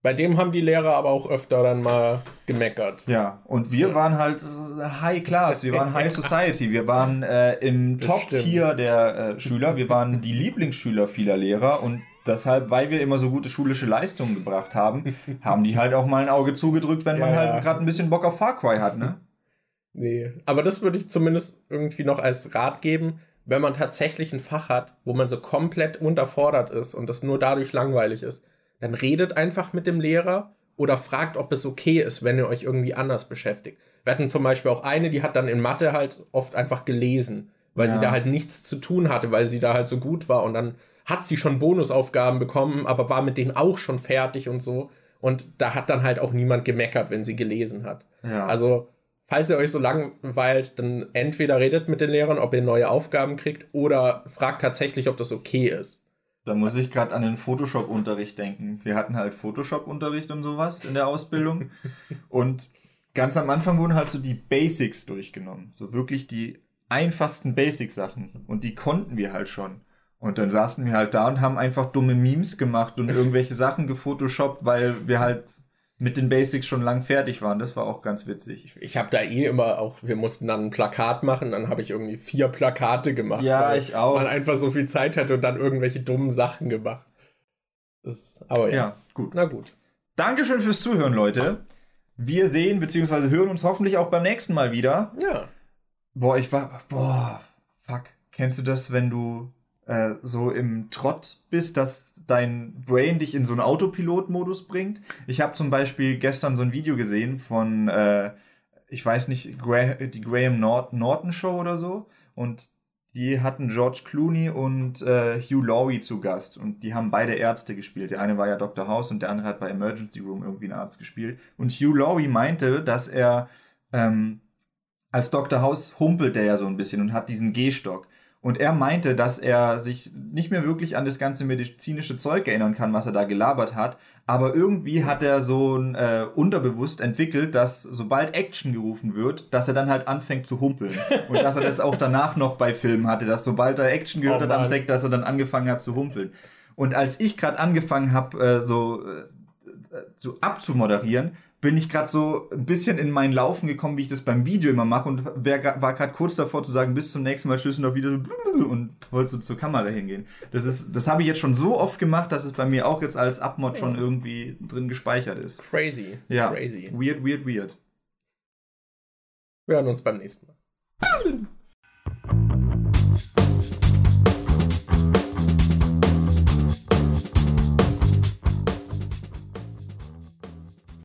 bei dem haben die Lehrer aber auch öfter dann mal gemeckert. ja, und wir waren halt High Class, wir waren High Society, wir waren äh, im Top-Tier der äh, Schüler, wir waren die Lieblingsschüler vieler Lehrer und deshalb, weil wir immer so gute schulische Leistungen gebracht haben, haben die halt auch mal ein Auge zugedrückt, wenn man Ja, halt ja. gerade ein bisschen Bock auf Far Cry hat, ne? Nee. Aber das würde ich zumindest irgendwie noch als Rat geben, wenn man tatsächlich ein Fach hat, wo man so komplett unterfordert ist und das nur dadurch langweilig ist, dann redet einfach mit dem Lehrer oder fragt, ob es okay ist, wenn ihr euch irgendwie anders beschäftigt. Wir hatten zum Beispiel auch eine, die hat dann in Mathe halt oft einfach gelesen, weil Ja. sie da halt nichts zu tun hatte, weil sie da halt so gut war und dann hat sie schon Bonusaufgaben bekommen, aber war mit denen auch schon fertig und so. Und da hat dann halt auch niemand gemeckert, wenn sie gelesen hat. Ja. Also, falls ihr euch so langweilt, dann entweder redet mit den Lehrern, ob ihr neue Aufgaben kriegt, oder fragt tatsächlich, ob das okay ist. Da muss ich gerade an den Photoshop-Unterricht denken. Wir hatten halt Photoshop-Unterricht und sowas in der Ausbildung. und ganz am Anfang wurden halt so die Basics durchgenommen. So wirklich die einfachsten Basic-Sachen. Und die konnten wir halt schon. Und dann saßen wir halt da und haben einfach dumme Memes gemacht und irgendwelche Sachen gefotoshoppt, weil wir halt mit den Basics schon lang fertig waren. Das war auch ganz witzig. Ich, ich habe da eh immer auch, wir mussten dann ein Plakat machen, dann habe ich irgendwie vier Plakate gemacht. Ja, ich auch. Man einfach so viel Zeit hatte und dann irgendwelche dummen Sachen gemacht. Das, aber ja. ja, gut. Na gut. Dankeschön fürs Zuhören, Leute. Wir sehen bzw. hören uns hoffentlich auch beim nächsten Mal wieder. Ja. Boah, ich war. Boah, fuck. Kennst du das, wenn du äh, so im Trott bist, dass dein Brain dich in so einen Autopilot-Modus bringt. Ich habe zum Beispiel gestern so ein Video gesehen von, äh, ich weiß nicht, Gra die Graham Nort Norton Show oder so. Und die hatten George Clooney und äh, Hugh Laurie zu Gast. Und die haben beide Ärzte gespielt. Der eine war ja Dr. House und der andere hat bei Emergency Room irgendwie einen Arzt gespielt. Und Hugh Laurie meinte, dass er ähm, als Dr. House humpelt der ja so ein bisschen und hat diesen Gehstock. Und er meinte, dass er sich nicht mehr wirklich an das ganze medizinische Zeug erinnern kann, was er da gelabert hat. Aber irgendwie hat er so ein äh, unterbewusst entwickelt, dass sobald Action gerufen wird, dass er dann halt anfängt zu humpeln. Und dass er das auch danach noch bei Filmen hatte, dass sobald er Action gehört oh hat am Sekt, dass er dann angefangen hat zu humpeln. Und als ich gerade angefangen habe, äh, so, äh, so abzumoderieren, bin ich gerade so ein bisschen in mein Laufen gekommen, wie ich das beim Video immer mache und wär, war gerade kurz davor zu sagen, bis zum nächsten Mal und auf wieder und wollte so zur Kamera hingehen. Das ist, das habe ich jetzt schon so oft gemacht, dass es bei mir auch jetzt als Abmod schon irgendwie drin gespeichert ist. Crazy. Ja. Crazy. Weird, weird, weird. Wir hören uns beim nächsten Mal.